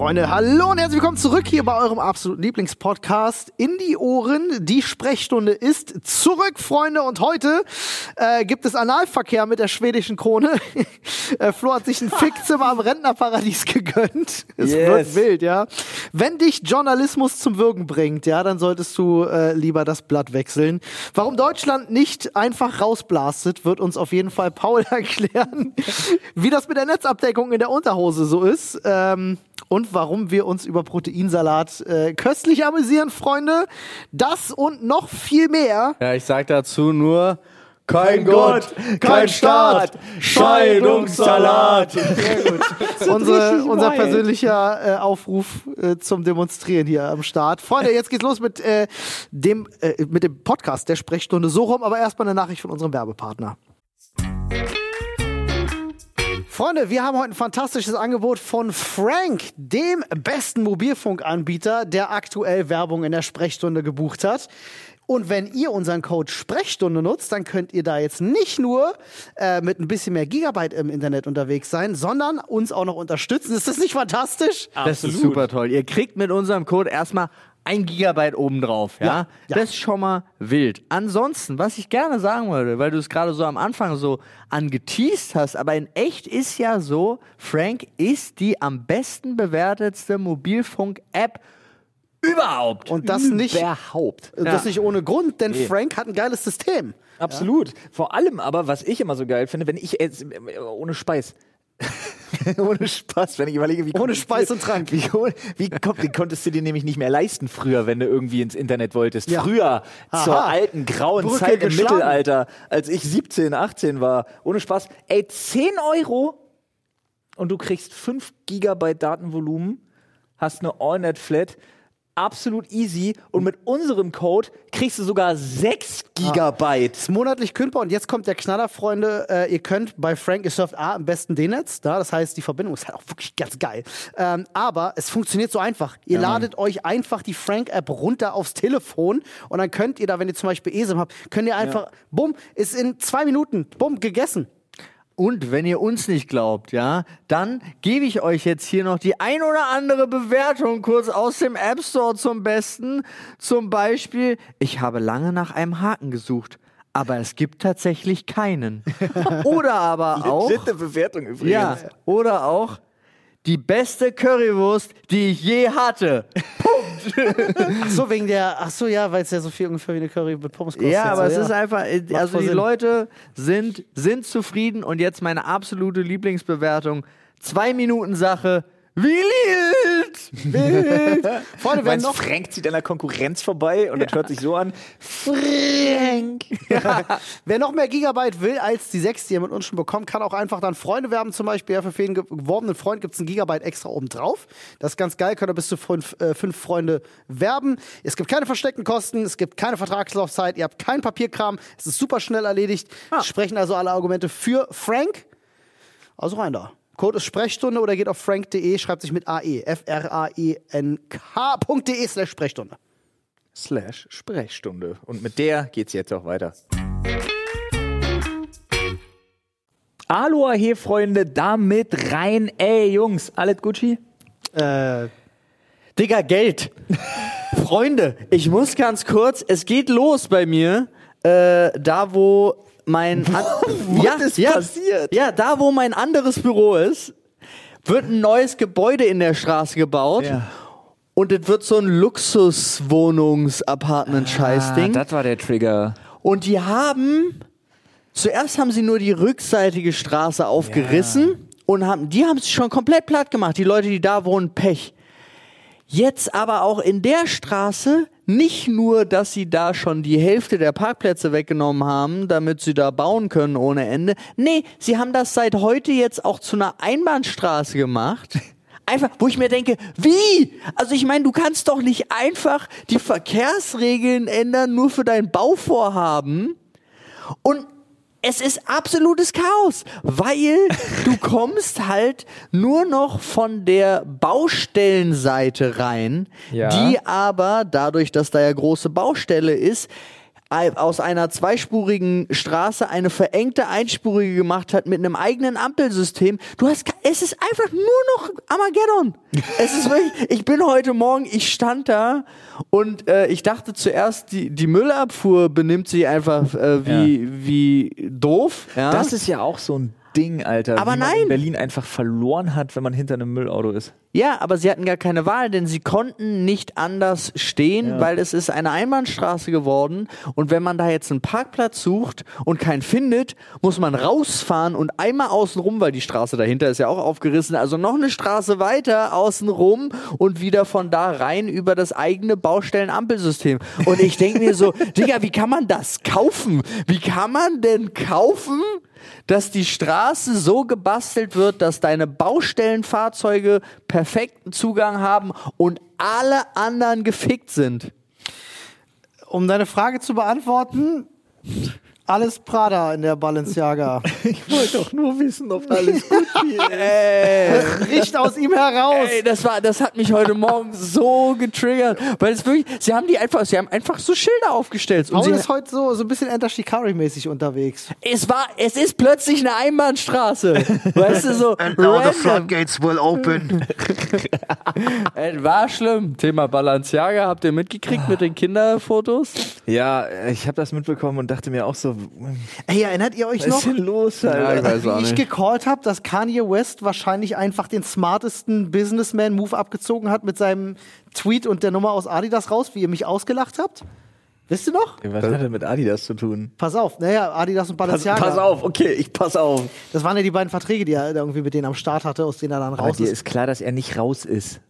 Freunde, hallo und herzlich willkommen zurück hier bei eurem absoluten Lieblingspodcast in die Ohren. Die Sprechstunde ist zurück, Freunde, und heute äh, gibt es Analverkehr mit der schwedischen Krone. äh, Flo hat sich ein Fickzimmer am Rentnerparadies gegönnt. Es Yes. wird wild, ja. Wenn dich Journalismus zum Würgen bringt, ja, dann solltest du äh, lieber das Blatt wechseln. Warum Deutschland nicht einfach rausblastet, wird uns auf jeden Fall Paul erklären. Wie das mit der Netzabdeckung in der Unterhose so ist. Ähm, und warum wir uns über Proteinsalat äh, köstlich amüsieren, Freunde. Das und noch viel mehr. Ja, ich sag dazu nur kein Gott, kein Staat, Scheidungssalat. Unsere, unser persönlicher äh, Aufruf äh, zum Demonstrieren hier am Start. Freunde, jetzt geht's los mit, äh, dem, äh, mit dem Podcast der Sprechstunde so rum, aber erstmal eine Nachricht von unserem Werbepartner. Freunde, wir haben heute ein fantastisches Angebot von Frank, dem besten Mobilfunkanbieter, der aktuell Werbung in der Sprechstunde gebucht hat. Und wenn ihr unseren Code Sprechstunde nutzt, dann könnt ihr da jetzt nicht nur äh, mit ein bisschen mehr Gigabyte im Internet unterwegs sein, sondern uns auch noch unterstützen. Ist das nicht fantastisch? Das ist super toll. Ihr kriegt mit unserem Code erstmal ein Gigabyte obendrauf, ja? Ja, ja. Das ist schon mal wild. Ansonsten, was ich gerne sagen würde, weil du es gerade so am Anfang so angeteased hast, aber in echt ist ja so, Frank ist die am besten bewertetste Mobilfunk-App überhaupt. Und das nicht, Überhaupt. das nicht ohne Grund, denn Frank hat ein geiles System. Absolut. Vor allem aber, was ich immer so geil finde, wenn ich jetzt, äh, ohne Speis. ohne Spaß, wenn ich überlege, wie Ohne Speis und Trank. Wie, wie kommt, konntest du dir nämlich nicht mehr leisten früher, wenn du irgendwie ins Internet wolltest? Ja. Früher, Aha. zur alten grauen Brücke Zeit im. Mittelalter, als ich 17, 18 war. Ohne Spaß. Ey, 10 Euro und du kriegst 5 Gigabyte Datenvolumen, hast eine AllNet-Flat, absolut easy und mit unserem Code kriegst du sogar 6 Gigabyte. Ist monatlich kündbar und jetzt kommt der Knaller, Freunde. Äh, ihr könnt bei Frank, ihr surft A am besten D-Netz, da, das heißt, die Verbindung ist halt auch wirklich ganz geil. Ähm, aber es funktioniert so einfach. Ihr ladet euch einfach die Frank-App runter aufs Telefon und dann könnt ihr da, wenn ihr zum Beispiel ESIM habt, könnt ihr einfach, bumm, ist in zwei Minuten, bumm, gegessen. Und wenn ihr uns nicht glaubt, ja, dann gebe ich euch jetzt hier noch die ein oder andere Bewertung kurz aus dem App Store zum Besten. Zum Beispiel, ich habe lange nach einem Haken gesucht, aber es gibt tatsächlich keinen. Oder aber auch, Bewertung übrigens. ja, oder auch die beste Currywurst, die ich je hatte. Ach so, wegen der, ach so, ja, weil es ja so viel ungefähr wie eine Curry mit Pommes kostet. Ja, aber so, es ist einfach, äh, also die Sinn. Leute sind, sind zufrieden und jetzt meine absolute Lieblingsbewertung. Zwei Minuten Sache. Wild! Wild. Freunde, wer Meinst, noch, Frank zieht an der Konkurrenz vorbei und das hört sich so an. Frank! Wer noch mehr Gigabyte will als die 6, die ihr mit uns schon bekommt, kann auch einfach dann Freunde werben. Zum Beispiel ja, für jeden ge- geworbenen Freund gibt es ein Gigabyte extra oben drauf. Das ist ganz geil, könnt ihr bis zu fünf, äh, fünf Freunde werben. Es gibt keine versteckten Kosten, es gibt keine Vertragslaufzeit, ihr habt keinen Papierkram, es ist super schnell erledigt. Es Sprechen also alle Argumente für Frank. Also rein da. Code ist Sprechstunde oder geht auf frank.de, schreibt sich mit AE, F-R-A-E-N-K.de slash Sprechstunde. Slash Sprechstunde. Und mit der geht's jetzt auch weiter. Aloha, hier Freunde, damit rein. Ey, Jungs, alles Gucci? Äh, Digga, Geld. Freunde, ich muss ganz kurz, es geht los bei mir, äh, da wo mein... An ja, ist ja, passiert? Ja, da wo mein anderes Büro ist, wird ein neues Gebäude in der Straße gebaut. Und es wird so ein Luxuswohnungs-Apartment-Scheißding. Ah, das war der Trigger. Und die haben, zuerst haben sie nur die rückseitige Straße aufgerissen und haben, die haben es schon komplett platt gemacht. Die Leute, die da wohnen, Pech. Jetzt aber auch in der Straße nicht nur, dass sie da schon die Hälfte der Parkplätze weggenommen haben, damit sie da bauen können ohne Ende. Nee, sie haben das seit heute jetzt auch zu einer Einbahnstraße gemacht. Einfach, wo ich mir denke, wie? Also ich meine, du kannst doch nicht einfach die Verkehrsregeln ändern, nur für dein Bauvorhaben. Und es ist absolutes Chaos, weil du kommst halt nur noch von der Baustellenseite rein, Ja. die aber dadurch, dass da ja große Baustelle ist, aus einer zweispurigen Straße eine verengte einspurige gemacht hat mit einem eigenen Ampelsystem. Du hast, es ist einfach nur noch Armageddon. es ist wirklich, ich bin heute Morgen, ich stand da und äh, ich dachte zuerst, die, die Müllabfuhr benimmt sich einfach äh, wie, wie doof. Ja? Das ist ja auch so ein Ding, Alter. Aber wie man nein. in Berlin einfach verloren hat, wenn man hinter einem Müllauto ist. Ja, aber sie hatten gar keine Wahl, denn sie konnten nicht anders stehen, weil es ist eine Einbahnstraße geworden. Und wenn man da jetzt einen Parkplatz sucht und keinen findet, muss man rausfahren und einmal außen rum, weil die Straße dahinter ist ja auch aufgerissen, also noch eine Straße weiter außen rum und wieder von da rein über das eigene Baustellenampelsystem. Und ich denke mir so, Digga, wie kann man das kaufen? Wie kann man denn kaufen? Dass die Straße so gebastelt wird, dass deine Baustellenfahrzeuge perfekten Zugang haben und alle anderen gefickt sind. Um deine Frage zu beantworten, alles Prada in der Balenciaga. Ich wollte doch nur wissen, ob alles gut hier ist. Riecht aus ihm heraus. Ey, das war, das hat mich heute Morgen so getriggert, weil es wirklich, sie haben die einfach, sie haben einfach so Schilder aufgestellt und Paul sie, ist heute so, so ein bisschen Enter Shikari-mäßig unterwegs. es war, es ist plötzlich eine Einbahnstraße, weißt du so. random. floodgates will open. Es war schlimm. Thema Balenciaga, habt ihr mitgekriegt mit den Kinderfotos? Ja, ich habe das mitbekommen und dachte mir auch so, Ey, erinnert ihr euch was noch? ist denn los, Ja, Alter? ich weiß auch wie ich gecallt habe, dass Kanye West wahrscheinlich einfach den smartesten Businessman-Move abgezogen hat mit seinem Tweet und der Nummer aus Adidas raus, wie ihr mich ausgelacht habt? Wisst ihr noch? Was hat denn mit Adidas zu tun? Pass auf, naja, Adidas und Pass, Balenciaga. pass auf, okay, ich pass auf. Das waren ja die beiden Verträge, die er irgendwie mit denen am Start hatte, aus denen er dann Aber raus dir ist. ist klar, dass er nicht raus ist.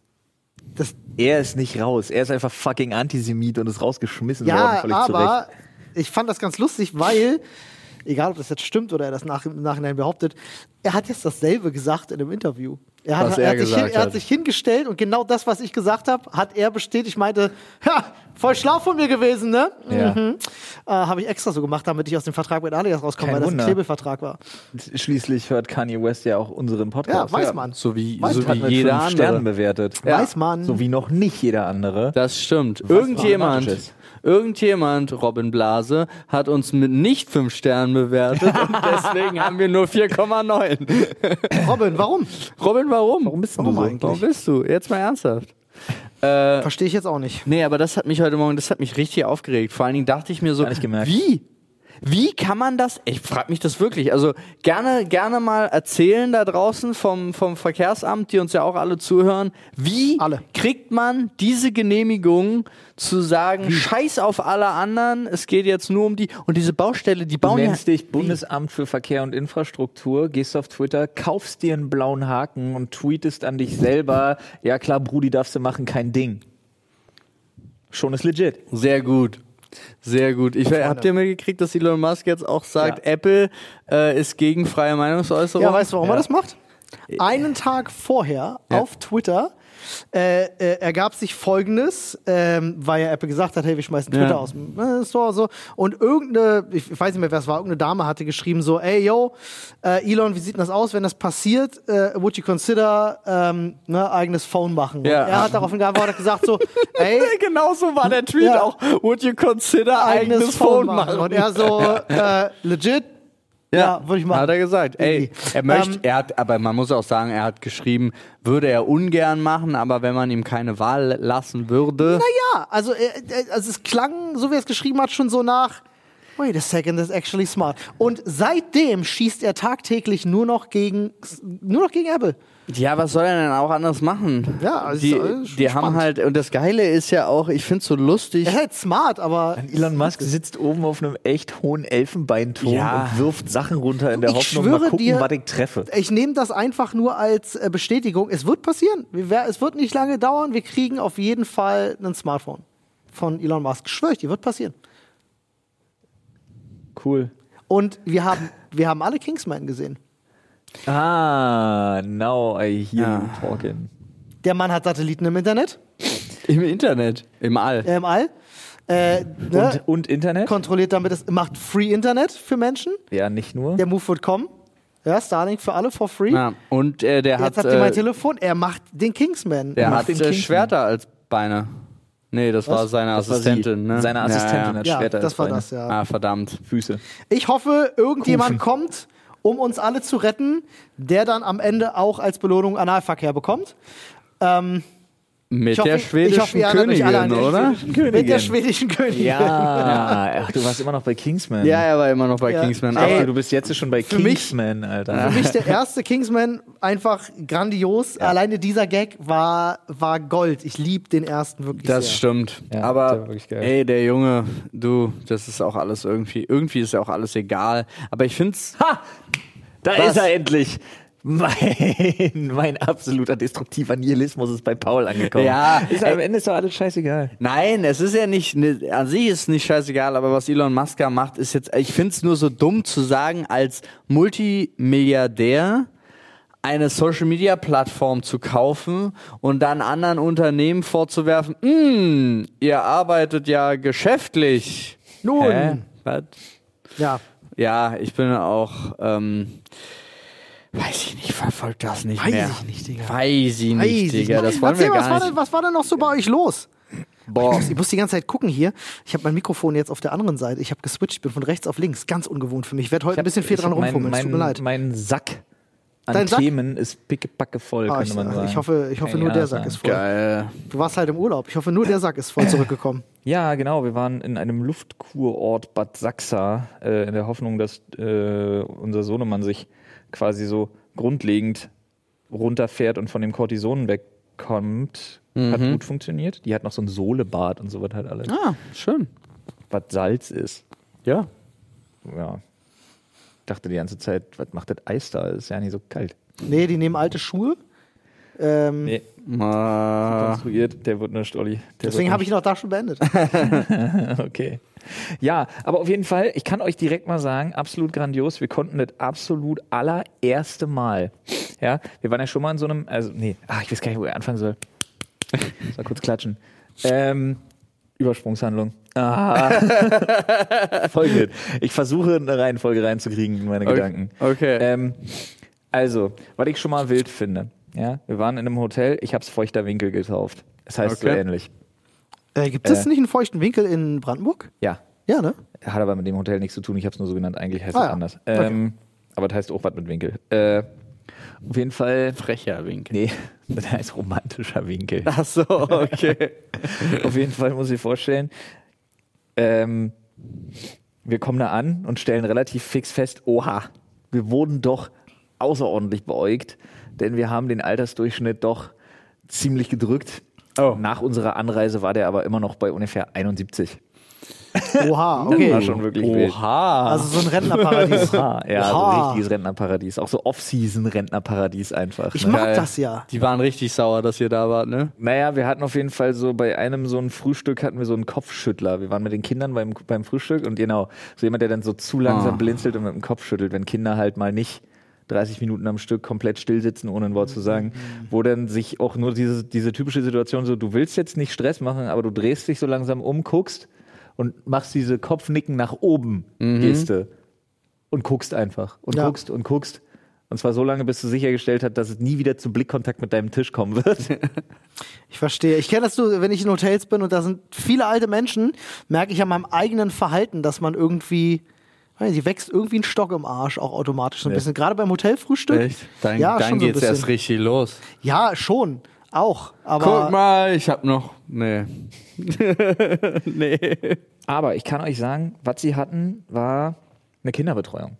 Das, Er ist nicht raus. Er ist einfach fucking Antisemit und ist rausgeschmissen worden, ja, völlig zu Recht. aber ich fand das ganz lustig, weil, egal ob das jetzt stimmt oder er das nach, im Nachhinein behauptet, er hat jetzt dasselbe gesagt in einem Interview. Er hat, er er hat, sich, hin, er hat. sich hingestellt und genau das, was ich gesagt habe, hat er bestätigt. Ich meinte, ja, voll schlau von mir gewesen, ne? Ja. Mhm. Äh, habe ich extra so gemacht, damit ich aus dem Vertrag mit Adidas rauskomme, Kein weil das Wunder. ein Knebelvertrag war. Schließlich hört Kanye West ja auch unseren Podcast. Ja, weiß man. So wie, Weiß so Hat wie mit jeder fünf Sternen andere. bewertet. Ja. Weiß man. So wie noch nicht jeder andere. Das stimmt. Was Irgendjemand, problematisch ist. irgendjemand, Robin Blase, hat uns mit nicht fünf Sternen bewertet und deswegen haben wir nur 4,9. Robin, warum? Robin, warum? Warum bist denn Warum du so? eigentlich? Warum bist du? Jetzt mal ernsthaft. Äh, Verstehe ich jetzt auch nicht. nee, aber das hat mich heute Morgen, das hat mich richtig aufgeregt. Vor allen Dingen dachte ich mir so, wie? Wie kann man das? Ich frage mich das wirklich. Also gerne, gerne mal erzählen da draußen vom, vom Verkehrsamt, die uns ja auch alle zuhören. Wie Alle. kriegt man diese Genehmigung zu sagen, Scheiß auf alle anderen, es geht jetzt nur um die und diese Baustelle, die Du bauen ja. nennst dich Bundesamt für Verkehr und Infrastruktur, gehst auf Twitter, kaufst dir einen blauen Haken und tweetest an dich selber, ja klar, Brudi, darfst du machen, kein Ding. Schon ist legit. Sehr gut. Sehr gut. Ich, habt ihr mitgekriegt, dass Elon Musk jetzt auch sagt, Apple äh, ist gegen freie Meinungsäußerung? Ja, weißt du, warum Ja. er das macht? Einen Tag vorher Ja. auf Twitter äh, äh, ergab sich folgendes, ähm, weil ja Apple gesagt hat, hey, wir schmeißen Twitter Ja. aus dem äh, Store so. Und irgendeine, ich weiß nicht mehr, wer es war, irgendeine Dame hatte geschrieben so, ey, yo, äh, Elon, wie sieht denn das aus, wenn das passiert? Äh, would you consider ähm, ne, eigenes Phone machen? Ja. Er hat daraufhin geantwortet gesagt so, ey, Genau so war der Tweet Ja. auch. Would you consider eigenes, Phone machen? Und er so, äh, legit? Ja, würde ich machen. Hat er gesagt. Ey, er möchte, Ähm, er hat, aber man muss auch sagen, er hat geschrieben, würde er ungern machen, aber wenn man ihm keine Wahl lassen würde. Ja, also, äh, äh, also es klang, so wie er es geschrieben hat, schon so nach. Wait a second, that's actually smart. Und seitdem schießt er tagtäglich nur noch gegen, nur noch gegen Apple. Ja, was soll er denn auch anders machen? Ja, also die, die haben halt, und das Geile ist ja auch, ich find's so lustig. Er ist halt smart, aber Elon Musk sitzt oben auf einem echt hohen Elfenbeinturm Ja. und wirft Sachen runter in der Ich Hoffnung, mal gucken, dir- was ich treffe. ich nehme das einfach nur als äh, Bestätigung. Es wird passieren. Es wird nicht lange dauern. Wir kriegen auf jeden Fall ein Smartphone von Elon Musk. Schwöre ich dir, wird passieren. Cool. Und wir haben, wir haben alle Kingsman gesehen. Ah, now I hear Ja. you talking. Der Mann hat Satelliten im Internet, Im Internet, im All. äh, im All. Äh, ne? Und, und Internet? kontrolliert damit, es macht Free Internet für Menschen. ja, nicht nur. Der Move wird kommen. Ja, Starlink für alle for free. Ja, und äh, der Jetzt hat, habt ihr mein äh, Telefon. Er macht den Kingsman. der macht hat den äh, Kingsman. Schwerter als Beine. Nee, das war seine Das war. Assistentin, ne? Seine Assistentin Ja, hat Ja, Schwerter das als war Beine. das, ja. ja. Ah, verdammt. Füße. Ich hoffe, irgendjemand Kufen. kommt, um uns alle zu retten, der dann am Ende auch als Belohnung Analverkehr bekommt. Ähm, Mit ich hoffe, der ich schwedischen hoffe, ihr erinnert euch alle an Königin, oder? Mit der schwedischen Königin. Ja, ach, du warst immer noch bei Kingsman. Ja, er war immer noch bei Ja. Kingsman. Ey, Aber du bist jetzt schon bei Für mich- Kingsman, Alter. Für mich der erste Kingsman einfach grandios. Alleine dieser Gag war, war Gold. Ich liebe den ersten wirklich das sehr. stimmt. Ja, der aber geil. ey, der Junge, du, das ist auch alles irgendwie, irgendwie ist ja auch alles egal. Aber ich find's, Ha! Da Was? ist er endlich. Mein, mein absoluter destruktiver Nihilismus ist bei Paul angekommen. Ja, ist, am Ende ist doch alles scheißegal. Nein, es ist ja nicht, ne, an sich ist es nicht scheißegal, aber was Elon Musk macht, ist jetzt, ich finde es nur so dumm zu sagen, als Multimilliardär eine Social Media Plattform zu kaufen und dann anderen Unternehmen vorzuwerfen, "Hm, ihr arbeitet ja geschäftlich. Nun, Hä? Was? ja. Ja, ich bin auch, ähm, weiß ich nicht, verfolgt das nicht Weiß mehr. ich nicht, Digga. Weiß ich Weiß nicht, ich Digga. Das wollen Erzähl, wir was, gar war nicht. denn, was war denn noch so bei euch los? Boah. Ich muss die ganze Zeit gucken hier. Ich habe mein Mikrofon jetzt auf der anderen Seite. Ich habe geswitcht, ich bin von rechts auf links. Ganz ungewohnt für mich. Ich werde heute ein bisschen viel Ich dran hab mein, rumfummeln. Es tut mir mein, leid. mein Sack an Dein Sack? Themen ist pickepacke voll, Ah, könnte ich, man sagen. ich hoffe, ich hoffe nur ich der Sack ist voll. Geil. Du warst halt im Urlaub. Ich hoffe, nur der Sack ist voll zurückgekommen. Ja, genau. Wir waren in einem Luftkurort Bad Sachsa äh, in der Hoffnung, dass äh, unser Sohnemann sich quasi so grundlegend runterfährt und von dem Cortison wegkommt. Hat gut funktioniert. Die hat noch so ein Sohlebad und so was halt alles. Ah, schön. Was Salz ist. Ja. Ja. Dachte die ganze Zeit, was macht das Eis da? Ist ja nicht so kalt. Nee, die nehmen alte Schuhe. Ähm, Nee, konstruiert, der wird nicht, Olli. Der deswegen habe ich noch da schon beendet. Okay. Ja, aber auf jeden Fall, ich kann euch direkt mal sagen, absolut grandios. Wir konnten das absolut allererste Mal. Ja, wir waren ja schon mal in so einem, also, nee, ach, ich weiß gar nicht, wo ich anfangen soll. Ich Mal kurz klatschen. Ähm, Übersprungshandlung. Ah. Folge. Ich versuche eine Reihenfolge reinzukriegen in meine Gedanken. okay. Ähm, also, was ich schon mal wild finde. Ja, wir waren in einem Hotel, ich habe es Feuchter Winkel getauft. Es heißt so Okay. ähnlich. Äh, gibt es Äh. nicht einen feuchten Winkel in Brandenburg? Ja, Ja, ne? Hat aber mit dem Hotel nichts zu tun. Ich habe es nur so genannt. Eigentlich heißt Ah es ja. anders. Okay. Ähm, aber das heißt auch was mit Winkel. Äh, auf jeden Fall. Frecher Winkel. Nee, das heißt romantischer Winkel. Ach so, okay. auf jeden Fall muss ich vorstellen. Ähm, wir kommen da an und stellen relativ fix fest: Oha, wir wurden doch außerordentlich beäugt, denn wir haben den Altersdurchschnitt doch ziemlich gedrückt. Oh. Nach unserer Anreise war der aber immer noch bei ungefähr 71. Oha, Das okay. war schon wirklich wild. Oha. Also so ein Rentnerparadies. Oha, ja, so Oha. ein richtiges Rentnerparadies. Auch so Off-Season-Rentnerparadies einfach. Ich ne? mag Geil. das ja. Die waren richtig sauer, dass ihr da wart, ne? Naja, wir hatten auf jeden Fall so bei einem so ein Frühstück hatten wir so einen Kopfschüttler. Wir waren mit den Kindern beim, beim Frühstück und genau, so jemand, der dann so zu langsam Ah. blinzelt und mit dem Kopf schüttelt, wenn Kinder halt mal nicht 30 Minuten am Stück komplett still sitzen, ohne ein Wort zu sagen, wo dann sich auch nur diese, diese typische Situation so, du willst jetzt nicht Stress machen, aber du drehst dich so langsam um, guckst und machst diese Kopfnicken nach oben Geste und guckst einfach und Ja. guckst und guckst. Und zwar so lange, bis du sichergestellt hast, dass es nie wieder zu Blickkontakt mit deinem Tisch kommen wird. Ich verstehe. Ich kenne das so, wenn ich in Hotels bin und da sind viele alte Menschen, merke ich an meinem eigenen Verhalten, dass man irgendwie, nicht, wächst irgendwie ein Stock im Arsch auch automatisch so ein Nee. bisschen. Gerade beim Hotelfrühstück. Echt? Dann, ja, dann schon so ein geht's erst richtig los. Ja, schon. Auch. Aber Guck mal, ich hab noch. Nee. nee. Aber ich kann euch sagen, was sie hatten, war eine Kinderbetreuung.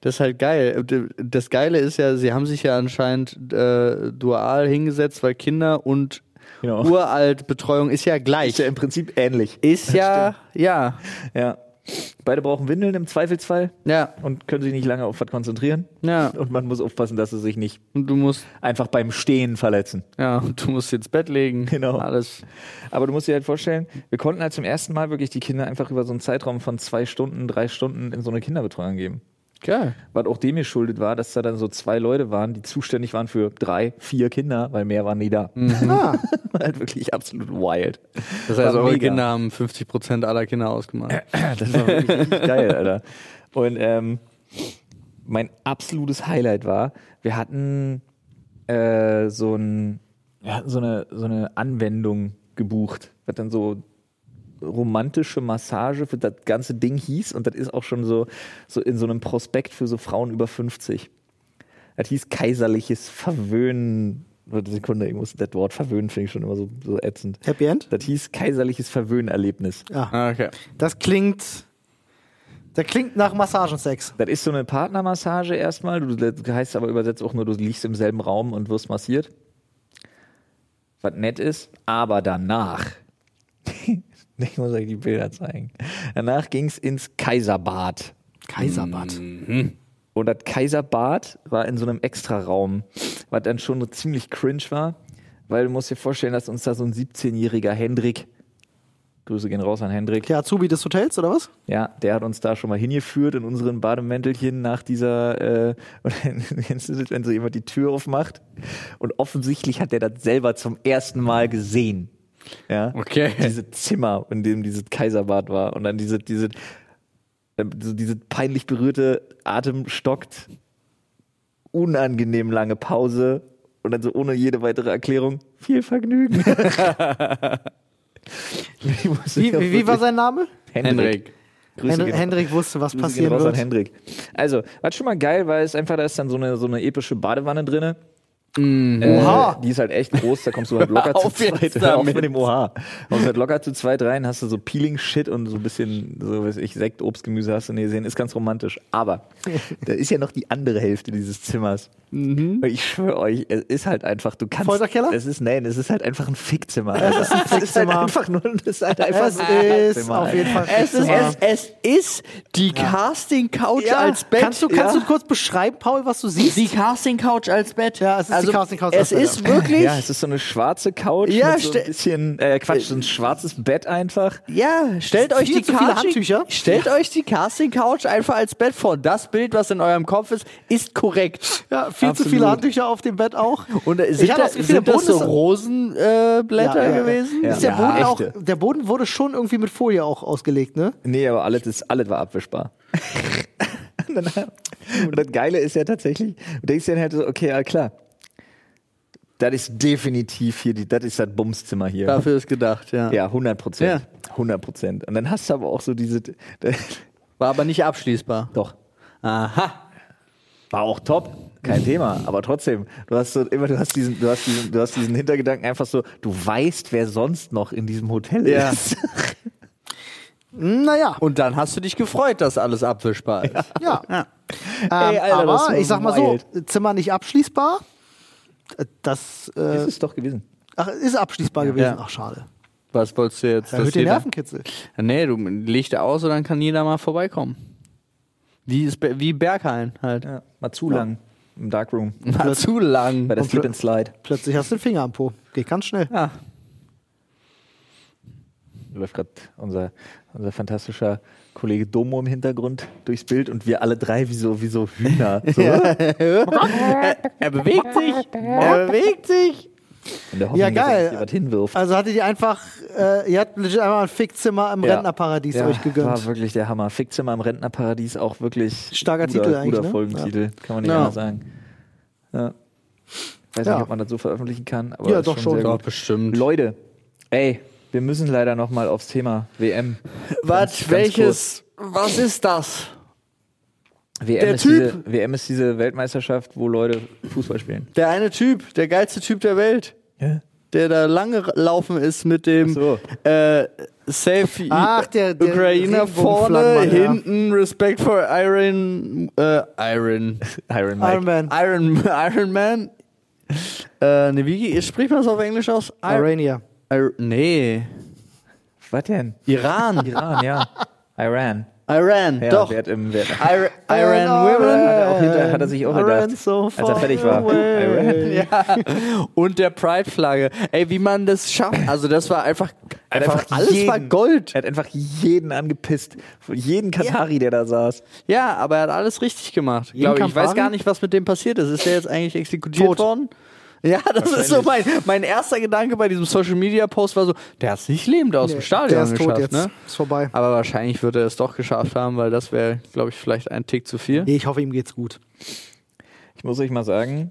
Das ist halt geil. Das Geile ist ja, sie haben sich ja anscheinend äh, dual hingesetzt, weil Kinder und Genau. uralt Betreuung ist ja gleich. Ist ja im Prinzip ähnlich. Ist ja, ja, Ja. Beide brauchen Windeln im Zweifelsfall ja, und können sich nicht lange auf was konzentrieren. ja. Und man muss aufpassen, dass sie sich nicht Und du musst, einfach beim Stehen verletzen. ja, und du musst ins Bett legen. Genau. Alles. Aber du musst dir halt vorstellen, wir konnten halt zum ersten Mal wirklich die Kinder einfach über so einen Zeitraum von zwei Stunden, drei Stunden in so eine Kinderbetreuung geben. Geil. Was auch dem geschuldet war, dass da dann so zwei Leute waren, die zuständig waren für drei, vier Kinder, weil mehr waren nie da. ah, halt wirklich absolut wild. Das heißt, War eure. Kinder haben 50 Prozent aller Kinder ausgemacht. Das war wirklich geil, Alter. Und ähm, mein absolutes Highlight war, wir hatten äh, so, ein, wir hatten so, eine, so eine Anwendung gebucht was dann so romantische Massage für das ganze Ding hieß und das ist auch schon so, so in so einem Prospekt für so Frauen über 50. Das hieß kaiserliches Verwöhnen. Warte, Sekunde, ich muss das Wort verwöhnen, finde ich schon immer so, so ätzend. Happy End? Das hieß kaiserliches Verwöhnerlebnis. Ja. Ah, Okay. Das klingt. Das klingt nach Massagensex. Das ist so eine Partnermassage erstmal. Du, das heißt aber übersetzt auch nur, du liegst im selben Raum und wirst massiert. Was nett ist. Aber danach, ich muss euch die Bilder zeigen. Danach ging es ins Kaiserbad. Kaiserbad. Und das Kaiserbad war in so einem Extraraum, was dann schon ziemlich cringe war, weil du musst dir vorstellen, dass uns da so ein 17-jähriger Hendrik, Grüße gehen raus an Hendrik, Der Azubi des Hotels, oder was? ja, der hat uns da schon mal hingeführt in unseren Bademäntelchen nach dieser, äh, wenn so jemand die Tür aufmacht und offensichtlich hat der das selber zum ersten Mal gesehen. Ja. Okay. Diese Zimmer, in dem dieses Kaiserbad war und dann diese, diese, äh, so diese peinlich berührte Atem stockt, unangenehm lange Pause und dann so ohne jede weitere Erklärung viel Vergnügen. Wie, wie, wie war sein Name? Hendrik. Grüße Hen gehen Hendrik wusste, was Grüße passieren an wird. Hendrik. Also, was schon mal geil war, ist einfach, da ist dann so eine, so eine epische Badewanne drinne. Oha. Äh, die ist halt echt groß, da kommst du halt locker zu zweit. Hör auf mit dem OH. Kommst halt locker zu zweit rein, hast du so Peeling-Shit und so ein bisschen, so weiß ich, Sekt, Obst, Gemüse hast du nie gesehen. Ist ganz romantisch. Aber da ist ja noch die andere Hälfte dieses Zimmers. Und ich schwöre euch, es ist halt einfach, du kannst. Folterkeller? Es ist, nein, es ist halt einfach ein Fickzimmer. Es ist, ein Es ist halt Fickzimmer. einfach nur, es ist halt einfach Es ein ist Fickzimmer, auf jeden Fall Es ist, Fickzimmer. es, es ist die Casting-Couch als Bett. Kannst du, kannst ja. du kurz beschreiben, Paul, was du siehst? die Casting-Couch als Bett. Ja, es ist die also, Casting-Couch Es als Bett, ist ja. wirklich. Ja, es ist so eine schwarze Couch Ja, mit so ein bisschen, äh, Quatsch, so ein schwarzes Bett einfach. Ja, stellt euch die Casting- Handtücher. Stellt euch die Casting Couch einfach als Bett vor. Das Bild, was in eurem Kopf ist, ist korrekt. Ja, viel zu Absolut. viele Handtücher auf dem Bett auch. Und äh, Ich sind, hatte da, das Gefühl, sind der das Boden so ist- Rosenblätter äh, Ja, ja, ja. gewesen? Ja. Ist der, Boden auch, echte. der Boden wurde schon irgendwie mit Folie auch ausgelegt, ne? Nee, aber alles, ist, alles war abwischbar. und, das Geile ist ja tatsächlich, du denkst dir dann halt so, okay, ja klar. Das ist definitiv hier, die, das ist das Bumszimmer hier. Dafür ist gedacht, ja. Ja, 100 Prozent. 100 Prozent. Und dann hast du aber auch so diese, War aber nicht abschließbar. doch, Aha. war auch top, kein Thema, aber trotzdem, du hast so immer, du hast diesen, du hast diesen, du hast diesen Hintergedanken einfach so, du weißt, wer sonst noch in diesem Hotel Ja. ist. Naja, Und dann hast du dich gefreut, dass alles abwischbar ist. ja. Ja. Ähm, Ey, Alter, das aber ich sag mal wild. so, Zimmer nicht abschließbar. Das äh, ist es doch gewesen. ach, ist abschließbar gewesen. Ja. Ach, schade. Was wolltest du jetzt? Erhöht den jeder- Nervenkitzel. Nee, du Lichter aus und dann kann jeder mal vorbeikommen. Wie, ist, wie Berghain halt. Ja, mal zu lang im Darkroom. Mal zu lang. Bei der Slip and Slide. Plötzlich hast du den Finger am Po. Geht ganz schnell. Ja. läuft gerade unser, unser fantastischer Kollege Domo im Hintergrund durchs Bild und wir alle drei wie so, wie so Hühner. So. Er bewegt sich. Er bewegt sich. In der Hoffnung, Ja, dass er geil. Also hattet ihr einfach, äh, ihr habt legit einmal ein Fickzimmer im Ja. Rentnerparadies ja, euch gegönnt. War wirklich der Hammer. Fickzimmer im Rentnerparadies auch wirklich Starker guter, Titel eigentlich, Guter ne? Folgentitel, kann man nicht Ja. anders sagen. Ja. Weiß Ja. nicht, ob man das so veröffentlichen kann, aber Ja, ist doch schon. gut. bestimmt. Leute, ey, wir müssen leider noch mal aufs Thema WM. Was, ganz welches, was ist das? WM Der ist Typ. Diese, WM ist diese Weltmeisterschaft, wo Leute Fußball spielen. Der eine Typ, der geilste Typ der Welt, Ja. der da lange laufen ist mit dem so. äh, Save Ach, der- der Ukrainer vorne, hinten Respect for Iron, äh, Iron, Iron Mike. Iron Man. Iron, Iron Man. Äh, ne, wie spricht man das auf Englisch aus? Ir Irania. Ir nee, Was denn? Iran. Iran, ja. Iran. Iran, Ja, doch. Wer hat im, wer hat, Ir Iran Women. hat, er auch hinter, hat er sich auch Iran gedacht, so als er fertig war. Iran. Ja. Und der Pride-Flagge. Ey, wie man das schafft. Also, das war einfach, hat einfach alles war Gold. Er hat einfach jeden angepisst. Jeden Katari, der da saß. Ja, aber er hat alles richtig gemacht. Ich. ich weiß gar nicht, was mit dem passiert ist. Ist er jetzt eigentlich exekutiert Tot. worden? Ja, das ist so mein, mein erster Gedanke bei diesem Social Media Post war so, der hat es nicht lebend aus dem Stadion Der ist geschafft, tot jetzt. ne? Ist vorbei. Aber wahrscheinlich wird er es doch geschafft haben, weil das wäre, glaube ich, vielleicht ein Tick zu viel. Nee, ich hoffe, ihm geht's gut. Ich muss euch mal sagen,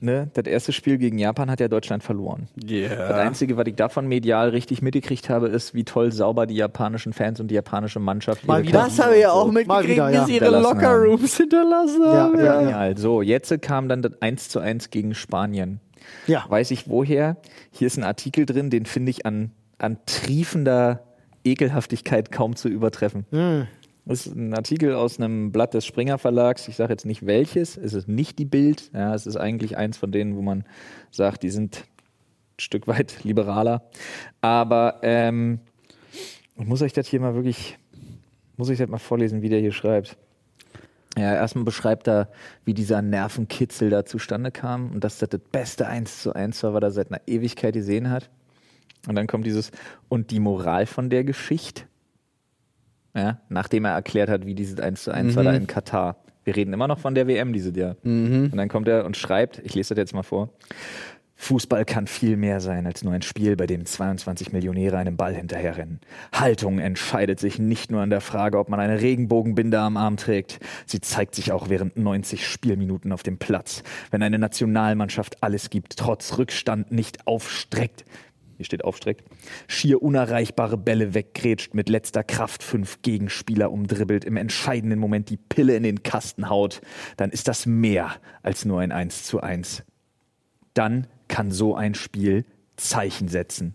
ne, das erste Spiel gegen Japan hat ja Deutschland verloren. Das Yeah. Einzige, was ich davon medial richtig mitgekriegt habe, ist, wie toll sauber die japanischen Fans und die japanische Mannschaft Mal wieder. Das habe ich ja auch mitgekriegt, wieder, ja. wie sie ihre Lockerrooms hinterlassen haben. Ja, ja, ja. Genial. So, jetzt kam dann das 1 zu 1 gegen Spanien. Ja. Weiß ich woher? Hier ist ein Artikel drin, den finde ich an, an triefender Ekelhaftigkeit kaum zu übertreffen. Das ist ein Artikel aus einem Blatt des Springer Verlags. Ich sage jetzt nicht welches. Es ist nicht die Bild. Ja, es ist eigentlich eins von denen, wo man sagt, die sind ein Stück weit liberaler. Aber ähm, ich muss euch das hier mal wirklich, muss ich das mal vorlesen, wie der hier schreibt. Ja, erstmal beschreibt er, wie dieser Nervenkitzel da zustande kam und dass das das beste 1 zu 1 war, was er seit einer Ewigkeit gesehen hat. Und dann kommt dieses, und die Moral von der Geschichte. Ja, nachdem er erklärt hat, wie dieses 1 zu 1 war da in Katar. Wir reden immer noch von der WM dieses Jahr. Und dann kommt er und schreibt, ich lese das jetzt mal vor. Fußball kann viel mehr sein als nur ein Spiel, bei dem 22 Millionäre einem Ball hinterherrennen. Haltung entscheidet sich nicht nur an der Frage, ob man eine Regenbogenbinde am Arm trägt. Sie zeigt sich auch während 90 Spielminuten auf dem Platz. Wenn eine Nationalmannschaft alles gibt, trotz Rückstand nicht aufstreckt, hier steht aufstreckt, schier unerreichbare Bälle weggrätscht, mit letzter Kraft fünf Gegenspieler umdribbelt, im entscheidenden Moment die Pille in den Kasten haut, dann ist das mehr als nur ein 1 zu 1 dann kann so ein Spiel Zeichen setzen.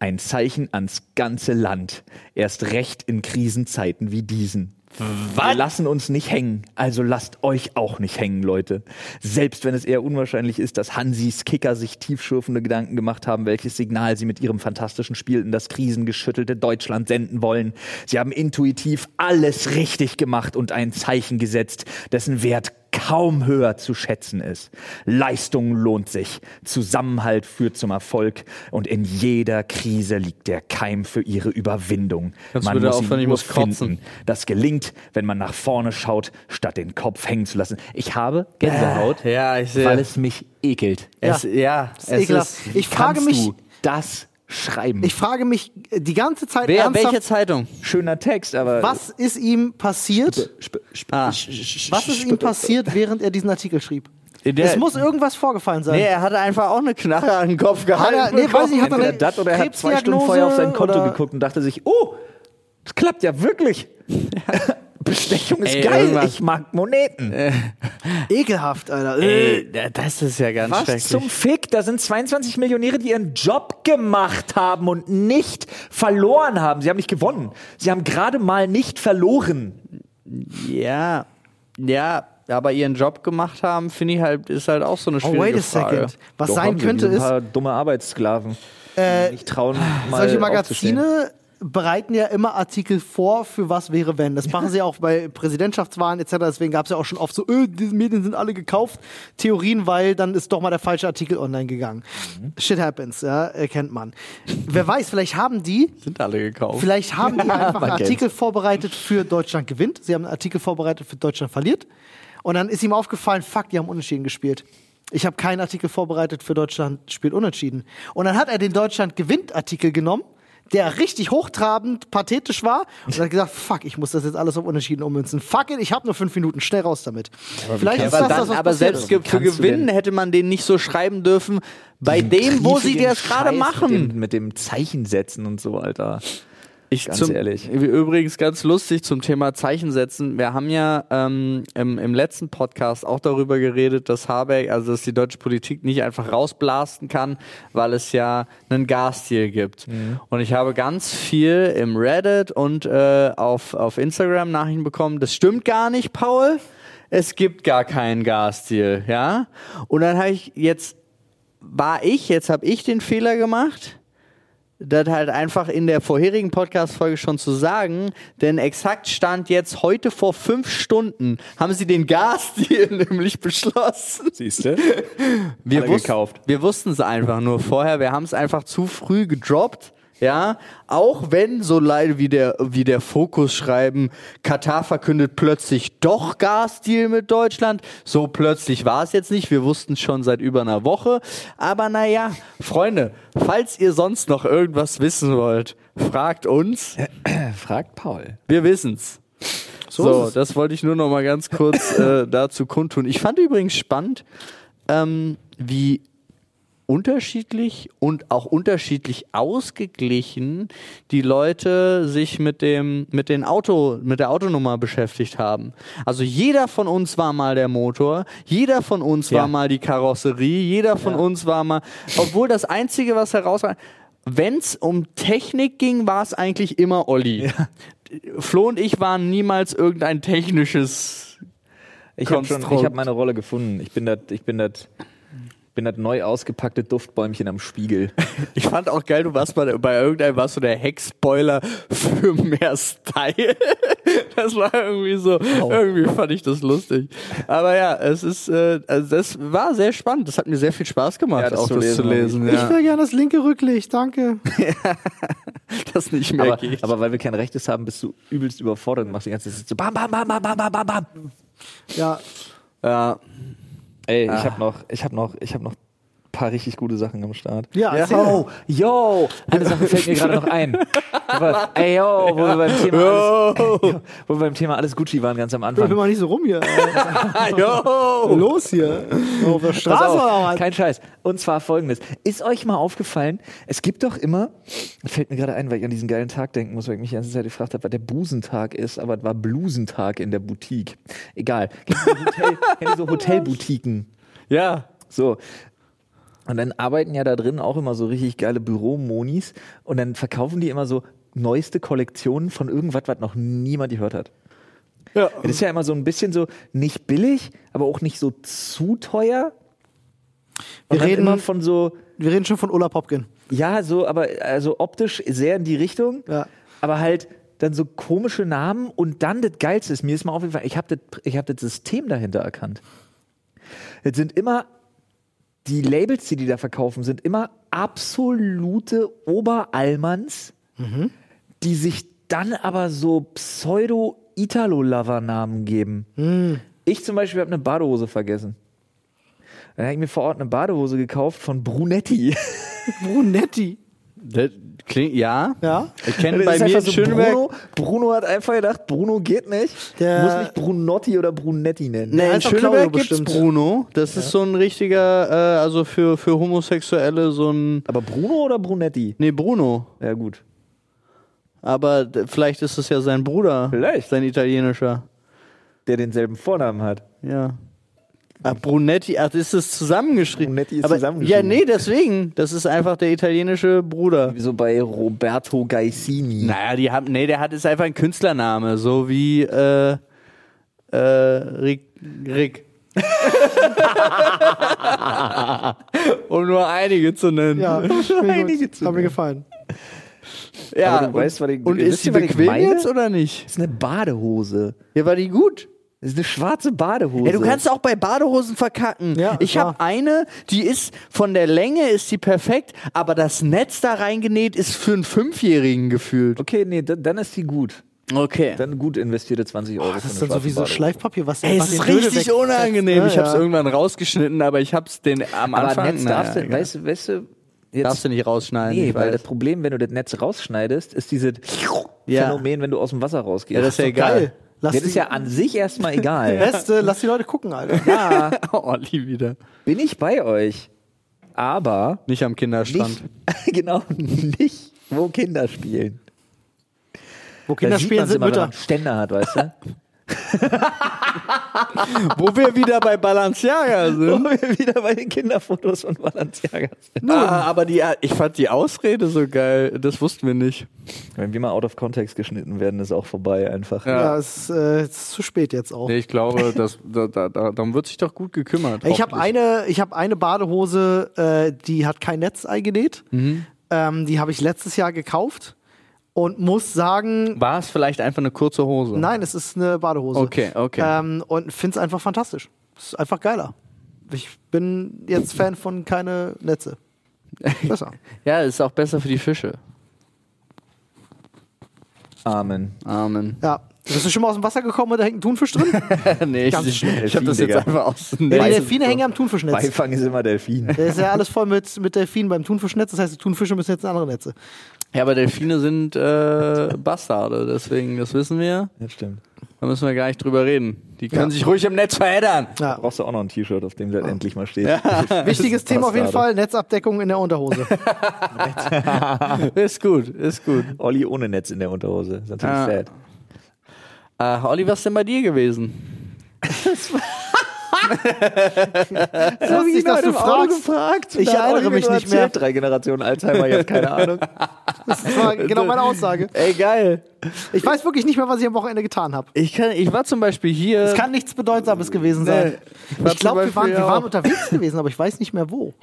Ein Zeichen ans ganze Land. Erst recht in Krisenzeiten wie diesen. Wir lassen uns nicht hängen, also lasst euch auch nicht hängen, Leute. Selbst wenn es eher unwahrscheinlich ist, dass Hansis Kicker sich tiefschürfende Gedanken gemacht haben, welches Signal sie mit ihrem fantastischen Spiel in das krisengeschüttelte Deutschland senden wollen. Sie haben intuitiv alles richtig gemacht und ein Zeichen gesetzt, dessen Wert kaum höher zu schätzen ist. Leistung lohnt sich, Zusammenhalt führt zum Erfolg und in jeder Krise liegt der Keim für ihre Überwindung. Du man muss aufhören, ihn nur finden. Das gelingt, wenn man nach vorne schaut, statt den Kopf hängen zu lassen. Ich habe Gänsehaut, Ja, ich sehe. weil es mich ekelt. es, ja, es ist. Ich frage mich, das schreiben? ich frage mich äh, die ganze Zeit Wer, ernsthaft, welche Zeitung? Schöner Text, aber was ist ihm passiert? Sp- sp- Ah. Was ist ihm passiert, während er diesen Artikel schrieb? Der- es muss irgendwas vorgefallen sein. Nee, er hatte einfach auch eine Knarre an den Kopf gehalten. Er- nee, weiß ich, hat er das oder er hat zwei Stunden vorher auf sein Konto geguckt und dachte sich, oh, das klappt ja wirklich. Bestechung ist Ey, geil, irgendwas- ich mag Moneten. Ekelhaft, Alter. Ey, das ist ja ganz Was schrecklich. zum Fick? Da sind 22 Millionäre, die ihren Job gemacht haben und nicht verloren haben. Sie haben nicht gewonnen. Sie haben gerade mal nicht verloren. Ja, ja, aber ihren Job gemacht haben, finde ich halt, ist halt auch so eine Oh, schwierige wait a Frage. second. Was Doch, sein könnte ist, ein paar dumme Arbeitssklaven, die nicht trauen, mal solche. Magazine bereiten ja immer Artikel vor, für was wäre wenn. Das machen sie auch bei Präsidentschaftswahlen etc. Deswegen gab es ja auch schon oft so, öh, diese Medien sind alle gekauft, Theorien, weil dann ist doch mal der falsche Artikel online gegangen. Mhm. Shit happens, ja, erkennt man. Wer weiß, vielleicht haben die Sind alle gekauft. Vielleicht haben die einfach einen Artikel vorbereitet für Deutschland gewinnt. Sie haben einen Artikel vorbereitet für Deutschland verliert. Und dann ist ihm aufgefallen, fuck, die haben unentschieden gespielt. Ich habe keinen Artikel vorbereitet für Deutschland spielt unentschieden. Und dann hat er den Deutschland gewinnt Artikel genommen, der richtig hochtrabend, pathetisch war und hat gesagt, fuck, ich muss das jetzt alles auf unentschieden ummünzen. Fuck it, ich habe nur fünf Minuten, schnell raus damit. Vielleicht ist aber das dann, das, was aber selbst für Gewinnen hätte man den nicht so schreiben dürfen, bei dem, wo sie das gerade machen. Mit dem, mit dem Zeichen setzen und so, Alter. Ich Ganz zum, ehrlich. Übrigens ganz lustig zum Thema Zeichen setzen. Wir haben ja ähm, im, im letzten Podcast auch darüber geredet, dass Habeck, also dass die deutsche Politik nicht einfach rausblasten kann, weil es ja einen Gasdeal gibt. Und ich habe ganz viel im Reddit und äh, auf, auf Instagram Nachrichten bekommen. Das stimmt gar nicht, Paul. Es gibt gar keinen Gasdeal, ja. Und dann habe ich jetzt war ich, jetzt habe ich den Fehler gemacht das halt einfach in der vorherigen Podcast-Folge schon zu sagen, denn exakt stand jetzt heute vor fünf Stunden, haben sie den Gasdeal nämlich beschlossen. Siehst du? Wir, wussten- wir wussten es einfach nur vorher, wir haben es einfach zu früh gedroppt. Ja, auch wenn so Leute wie der, wie der Fokus schreiben, Katar verkündet plötzlich doch Gasdeal mit Deutschland. So plötzlich war es jetzt nicht. Wir wussten es schon seit über einer Woche. Aber naja, Freunde, falls ihr sonst noch irgendwas wissen wollt, fragt uns. Fragt Paul. Wir wissen's. So, So das wollte ich nur noch mal ganz kurz äh, dazu kundtun. Ich fand übrigens spannend, ähm, wie unterschiedlich und auch unterschiedlich ausgeglichen die Leute sich mit dem mit den Auto mit der Autonummer beschäftigt haben. Also jeder von uns war mal der Motor, jeder von uns Ja. war mal die Karosserie, jeder von uns war mal obwohl das einzige was heraus wenn es um Technik ging, war es eigentlich immer Olli. Flo und ich waren niemals irgendein technisches Ich habe schon, Konstrukt. ich habe meine Rolle gefunden. Ich bin das, ich bin das, bin das neu ausgepackte Duftbäumchen am Spiegel. Ich fand auch geil, du warst bei, bei irgendeinem, warst du der Heckspoiler für mehr Style. Das war irgendwie so, irgendwie fand ich das lustig. Aber ja, es ist, äh, also das war sehr spannend. Das hat mir sehr viel Spaß gemacht, Ja, das auch zu das lesen, zu lesen. Ich Ja. will gerne das linke Rücklicht, danke. Das nicht mehr Aber, geht. aber weil wir kein Rechtes haben, bist du übelst überfordert und machst die ganze Zeit so bam, bam, bam, bam, bam, bam, bam, bam. Ja, ja. Ey, ich habe noch, ich habe noch, ich habe noch paar richtig gute Sachen am Start. ja, erzähl. Oh, yo, eine Sache fällt mir gerade noch ein. Aber, ey, yo, wo wir beim Thema alles, wo wir beim Thema alles Gucci waren ganz am Ich Anfang. will mal nicht so rum hier. Jo. Los hier. Auf der Straße auf, oder was? kein Scheiß. Und zwar folgendes. Ist euch mal aufgefallen, es gibt doch immer, fällt mir gerade ein, weil ich an diesen geilen Tag denken muss, weil ich mich die ganze Zeit gefragt habe, was der Busentag ist, aber es war Blusentag in der Boutique. Egal. Ihr so, Hotel, kennt ihr so Hotelboutiquen? Ja. So. Und dann arbeiten ja da drin auch immer so richtig geile Büromonis und dann verkaufen die immer so neueste Kollektionen von irgendwas, was noch niemand gehört hat. Ja. Das ist ja immer so ein bisschen so nicht billig, aber auch nicht so zu teuer. Wir reden- immer von so, Wir reden schon von Ulla Popkin. ja, so, aber also optisch sehr in die Richtung, Ja. aber halt dann so komische Namen und dann das Geilste ist, mir ist mal aufgefallen, ich habe das, ich hab das System dahinter erkannt. Es sind immer, die Labels, die die da verkaufen, sind immer absolute Oberalmans, die sich dann aber so Pseudo-Italo-Lover-Namen geben. Ich zum Beispiel habe eine Badehose vergessen. Dann habe ich mir vor Ort eine Badehose gekauft von Brunetti. Brunetti. Das klingt, ja. Ja. Ich kenne bei mir so Schöneberg. Bruno, Bruno hat einfach gedacht, Bruno geht nicht. Der- Muss mich Brunotti oder Brunetti nennen. Nee, in Schöneberg bestimmt. Bruno. Das ist so ein richtiger, äh, also für, für Homosexuelle so ein. Aber Bruno oder Brunetti? Nee, Bruno. Ja, gut. Aber vielleicht ist es ja sein Bruder. Vielleicht. Sein italienischer. Der denselben Vornamen hat. Ja. Ah, Brunetti, ach, ist es zusammengeschrieben? Brunetti ist Aber, zusammengeschrieben. Ja, nee, deswegen. Das ist einfach der italienische Bruder. Wie so bei Roberto Gaisini. Naja, die haben, nee, der hat ist einfach ein Künstlername, so wie äh, äh, Rick. Rick. um nur einige zu nennen. Ja, Einige gut. Hat mir gefallen. ja und, weißt, und ist ich bequem jetzt oder nicht? Das ist eine Badehose. Ja, war die gut? Das ist eine schwarze Badehose. Ja, du kannst auch bei Badehosen verkacken. Ja, ich habe eine, die ist von der Länge ist die perfekt, aber das Netz da reingenäht ist für einen Fünfjährigen gefühlt. Okay, nee, dann, dann ist die gut. Okay. Dann gut investierte 20 Euro. Das für ist dann so wie so Badehose. Schleifpapier, was Ey, es ist richtig unangenehm. Ja, ich habe es irgendwann rausgeschnitten, aber ich habe es den am Aber Anfang. Netz darfst naja, du, weißt, du- weißt du, jetzt, darfst du nicht rausschneiden. Nee, weil weiß. das Problem, wenn du das Netz rausschneidest, ist dieses Ja. Phänomen, wenn du aus dem Wasser rausgehst. ja, das ist ja geil. Lass das ist ja an sich erstmal egal. Beste, lass die Leute gucken, Alter. ja, Olli wieder. bin ich bei euch. Aber Nicht am Kinderstrand. nicht, genau, nicht, wo Kinder spielen. Wo Da Kinder sieht spielen, sind immer, wenn Mütter. man Ständer hat, weißt du? Wo wir wieder bei Balenciaga Wo sind. wir wieder bei den Kinderfotos von Balenciaga sind. Ah, aber die, ich fand die Ausrede so geil. Das wussten wir nicht. Wenn wir mal out of context geschnitten werden, ist auch vorbei einfach. Ja, es ist, äh, es ist zu spät jetzt auch. Nee, ich glaube, das, da, da, da, darum wird sich doch gut gekümmert. Ich habe eine, ich habe eine Badehose, äh, die hat kein Netz eingenäht. Mhm. Ähm, die habe ich letztes Jahr gekauft und muss sagen, War es vielleicht einfach eine kurze Hose? nein, es ist eine Badehose. Okay, okay. Ähm, und finde es einfach fantastisch. Es ist einfach geiler. Ich bin jetzt Fan von keine Netze. Besser. Ja, ist auch besser für die Fische. Amen. Amen. Ja. Bist du schon mal aus dem Wasser gekommen und da hängt ein Thunfisch drin? nee, ich, Ganz ich, habe das jetzt Digga. einfach aus dem Ja, die Netz- Delfine hängen am Thunfischnetz. Beifang ist immer Delfin. Der ist ja alles voll mit, mit Delfinen beim Thunfischnetz. Das heißt, die Thunfische müssen jetzt in andere Netze. Ja, aber Delfine sind äh, Bastarde, deswegen, das wissen wir. Das stimmt. Da müssen wir gar nicht drüber reden. Die können Ja. sich ruhig im Netz verändern. Ja. Brauchst du auch noch ein T-Shirt, auf dem das endlich mal steht. Wichtiges Thema auf jeden Fall, Netzabdeckung in der Unterhose. Ist gut, ist gut. Olli ohne Netz in der Unterhose. Ist natürlich Ah. sad. Äh, Olli, was ist denn bei dir gewesen? Lustig, dass du fragst. gefragt. Ich Da hat erinnere mich nicht mehr. Drei Generationen Alzheimer, ich habe keine Ahnung. Das war genau meine Aussage. Ey, geil. Ich weiß wirklich nicht mehr, was ich am Wochenende getan habe. Ich, kann, ich war zum Beispiel hier. Es kann nichts Bedeutsames gewesen sein. Nee. War Ich glaube, wir, waren- wir waren unterwegs gewesen, aber ich weiß nicht mehr wo.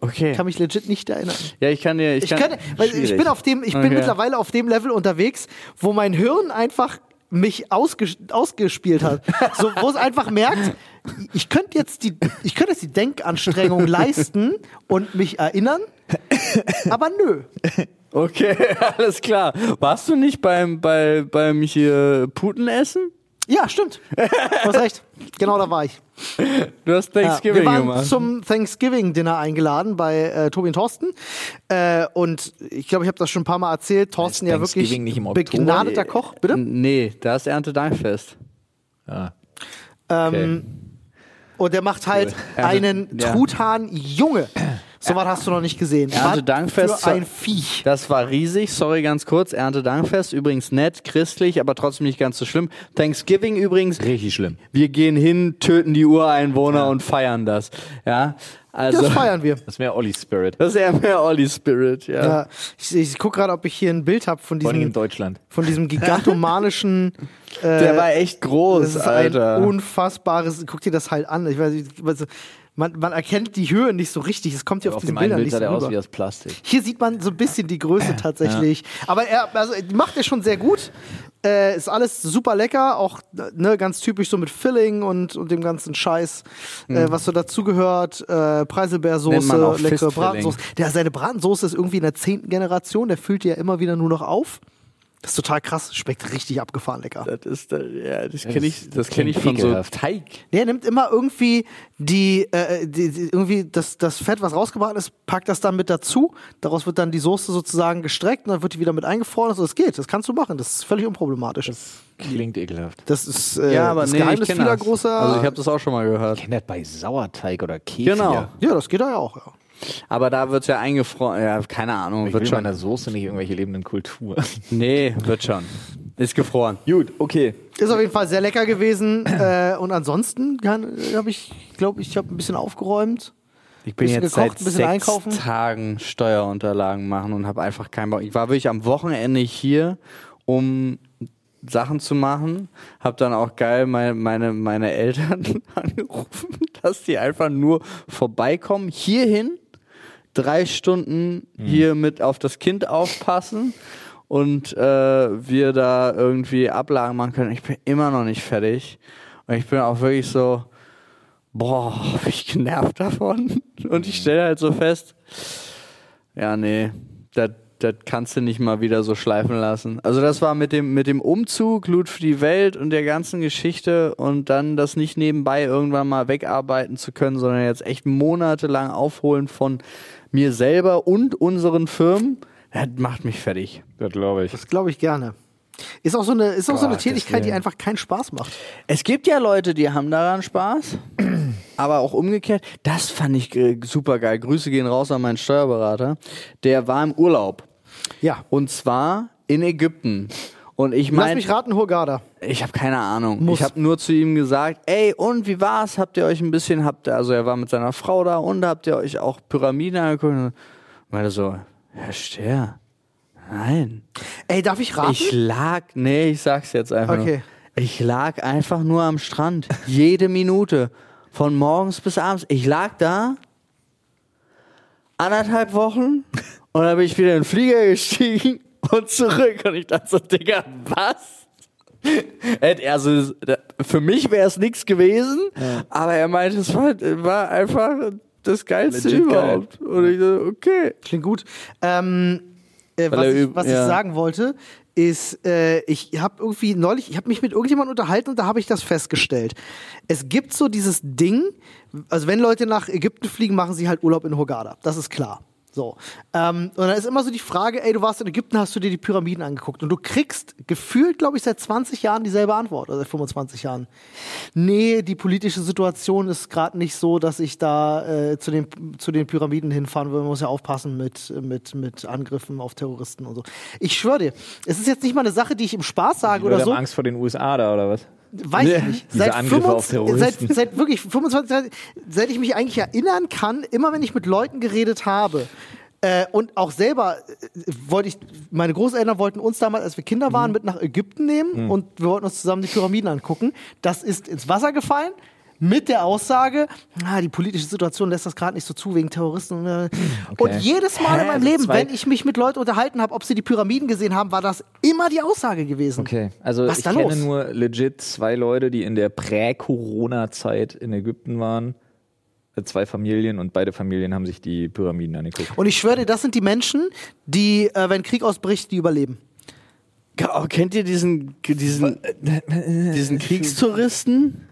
okay. Ich kann mich legit nicht erinnern. Ja, ich kann dir. Ich, Ich, kann, weil ich bin auf dem, ich bin Okay. mittlerweile auf dem Level unterwegs, wo mein Hirn einfach mich ausges ausgespielt hat. So, wo es einfach merkt, ich könnte jetzt die, ich könnte jetzt die Denkanstrengung leisten und mich erinnern, aber nö. Okay, alles klar. Warst du nicht beim, bei, beim hier Putenessen? Ja, stimmt. Du hast recht. Genau da war ich. Du hast Ja, Thanksgiving wir waren gemacht. zum Thanksgiving-Dinner eingeladen bei äh, Tobi und Thorsten. Äh, und ich glaube, ich habe das schon ein paar Mal erzählt. Thorsten ja wirklich Thanksgiving nicht im begnadeter Koch. Bitte? Nee, da ist Erntedankfest. Ah, Ähm, und der macht halt Ernte- einen ja. Truthahn So was hast du noch nicht gesehen. Erntedankfest für ein Viech. Das war riesig. Sorry, ganz kurz. Erntedankfest, übrigens nett, christlich, aber trotzdem nicht ganz so schlimm. Thanksgiving übrigens. richtig schlimm. Wir gehen hin, töten die Ureinwohner und feiern das. Ja, also. Das feiern wir. Das wäre Olli Spirit. Das ist eher mehr Olli Spirit, ja. Ja, ich ich gucke gerade, ob ich hier ein Bild habe von diesem, Deutschland. von diesem gigantomanischen. Äh, Der war echt das groß, ist Alter. ein unfassbares. Guck dir das halt an. Ich weiß, nicht, was- man, man erkennt die Höhe nicht so richtig. Es kommt hier auf, Auf dem Bildern Bild nicht sah so der aus wie aus Plastik. Hier sieht man so ein bisschen die Größe tatsächlich. Aber er also, macht er schon sehr gut. Äh, ist alles super lecker, auch ne, ganz typisch so mit Filling und, und dem ganzen Scheiß, äh, was so dazugehört. Äh, Preiselbeersoße, leckere. Bratensoße. Der, seine Bratensoße ist irgendwie in der zehnten Generation, der füllt die ja immer wieder nur noch auf. Das ist total krass, schmeckt richtig abgefahren lecker. Das ist, ja, das kenne ich, das kenne ich von so. Teig. Der nimmt immer irgendwie die, äh, die, die irgendwie das, das Fett, was rausgebraten ist, packt das dann mit dazu. Daraus wird dann die Soße sozusagen gestreckt und dann wird die wieder mit eingefroren. Also das geht, das kannst du machen. Das ist völlig unproblematisch. Klingt ekelhaft. Das ist äh, Ja, aber das nee, Geheimnis vieler das. großer. Also ich habe das auch schon mal gehört. Ich kenne das bei Sauerteig oder Kefir. Genau. ja, das geht da ja auch. Ja. Aber da wird's ja eingefroren. Ja, keine Ahnung. Ich wird will schon. meiner Soße nicht irgendwelche lebenden Kulturen. Nee, wird schon. Ist gefroren. Gut, okay. Ist auf jeden Fall sehr lecker gewesen. äh, und ansonsten habe ich, glaube ich, habe ein bisschen aufgeräumt. Ich bin Bisschen jetzt gekocht, seit ein bisschen sechs einkaufen. Tagen Steuerunterlagen machen und habe einfach keinen Bock. Ich war wirklich am Wochenende hier, um Sachen zu machen. Hab dann auch geil meine, meine, meine Eltern angerufen, dass die einfach nur vorbeikommen, hierhin, drei Stunden hier mit auf das Kind aufpassen und äh, wir da irgendwie Ablagen machen können. Ich bin immer noch nicht fertig. Und ich bin auch wirklich so, boah, bin ich genervt davon. Und ich stelle halt so fest, ja, nee, das das kannst du nicht mal wieder so schleifen lassen. Also das war mit dem, mit dem Umzug, Loot für die Welt und der ganzen Geschichte und dann das nicht nebenbei irgendwann mal wegarbeiten zu können, sondern jetzt echt monatelang aufholen von mir selber und unseren Firmen, das macht mich fertig. Das glaube ich. Das glaube ich gerne. Ist auch so eine, ist auch so eine Tätigkeit, die einfach keinen Spaß macht. Es gibt ja Leute, die haben daran Spaß, aber auch umgekehrt. Das fand ich äh, super geil. Grüße gehen raus an meinen Steuerberater. Der war im Urlaub Ja. und zwar in Ägypten. Und ich Lass meine, mich raten, Hurghada. ich habe keine Ahnung. Muss. Ich habe nur zu ihm gesagt, ey, und wie war's? Habt ihr euch ein bisschen, habt ihr, also er war mit seiner Frau da und habt ihr euch auch Pyramiden angeguckt? Und meinte so, Herr Stehr, nein. Ey, darf ich raten? Ich lag, nee, ich sag's jetzt einfach Okay. nur. Ich lag einfach nur am Strand. Jede Minute. Von morgens bis abends. Ich lag da anderthalb Wochen und dann bin ich wieder in den Flieger gestiegen und zurück. Und ich dachte so, Digga, was? Also, für mich wäre es nichts gewesen, aber er meinte, es war, war einfach das Geilste Legit überhaupt. Und ich so, okay. Klingt gut. Ähm, äh, was ich, was ich ja. sagen wollte, ist, äh, ich habe irgendwie neulich, ich habe mich mit irgendjemandem unterhalten und da habe ich das festgestellt. Es gibt so dieses Ding, also wenn Leute nach Ägypten fliegen, machen sie halt Urlaub in Hurghada. Das ist klar. So. Ähm, und dann ist immer so die Frage, ey, du warst in Ägypten, hast du dir die Pyramiden angeguckt? Und du kriegst gefühlt, glaube ich, seit 20 Jahren dieselbe Antwort, oder seit 25 Jahren. Nee, die politische Situation ist gerade nicht so, dass ich da äh, zu, den, zu den Pyramiden hinfahren will. Man muss ja aufpassen mit, mit, mit Angriffen auf Terroristen und so. Ich schwöre dir, es ist jetzt nicht mal eine Sache, die ich im Spaß sage Die oder so. haben Angst vor den USA da oder was? Weiß ich nicht. Seit, Angriffe auf 25 seit, seit wirklich 25 Jahren, seit ich mich eigentlich erinnern kann, immer wenn ich mit Leuten geredet habe, äh, und auch selber äh, wollte ich, meine Großeltern wollten uns damals, als wir Kinder Mhm. waren, mit nach Ägypten nehmen und wir wollten uns zusammen die Pyramiden angucken. Das ist ins Wasser gefallen. Mit der Aussage, ah, die politische Situation lässt das gerade nicht so zu wegen Terroristen. äh. Und jedes Mal in Hä? meinem Also Leben, wenn ich mich mit Leuten unterhalten habe, ob sie die Pyramiden gesehen haben, war das immer die Aussage gewesen. Okay, also Was ich kenne los? nur legit zwei Leute, die in der Prä-Corona-Zeit in Ägypten waren. Äh, Zwei Familien und beide Familien haben sich die Pyramiden angeguckt. Und ich schwöre dir, das sind die Menschen, die, äh, wenn Krieg ausbricht, die überleben. Oh, kennt ihr diesen, diesen, diesen Kriegstouristen?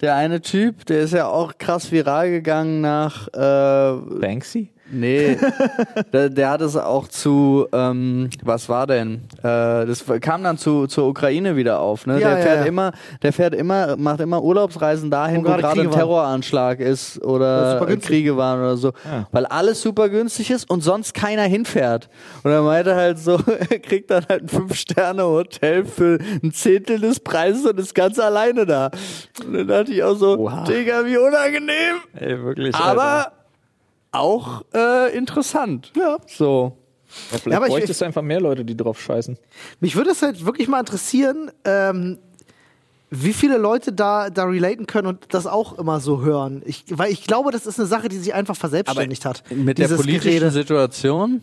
Der eine Typ, der ist ja auch krass viral gegangen nach äh, Banksy? Nee, der, der hat es auch zu, ähm, was war denn? Äh, das kam dann zu, zur Ukraine wieder auf. Ne? Ja, der ja, fährt ja. immer, der fährt immer, macht immer Urlaubsreisen dahin, Wo wo gerade ein Kriege waren. Terroranschlag ist oder. Kriege waren oder so, weil alles super günstig ist und sonst keiner hinfährt. Und er meinte halt so, er kriegt dann halt ein Fünf-Sterne-Hotel für ein Zehntel des Preises und ist ganz alleine da. Und dann dachte ich auch so, Oha. Digga, wie unangenehm. Ey, wirklich. Aber auch äh, interessant. Ja. So. ja, vielleicht Ja, aber ich- bräuchtest du einfach mehr Leute, die drauf scheißen. Mich würde es halt wirklich mal interessieren, ähm, wie viele Leute da, da relaten können und das auch immer so hören. Ich, weil ich glaube, das ist eine Sache, die sich einfach verselbstständigt hat. Mit der politischen Gerede. Situation?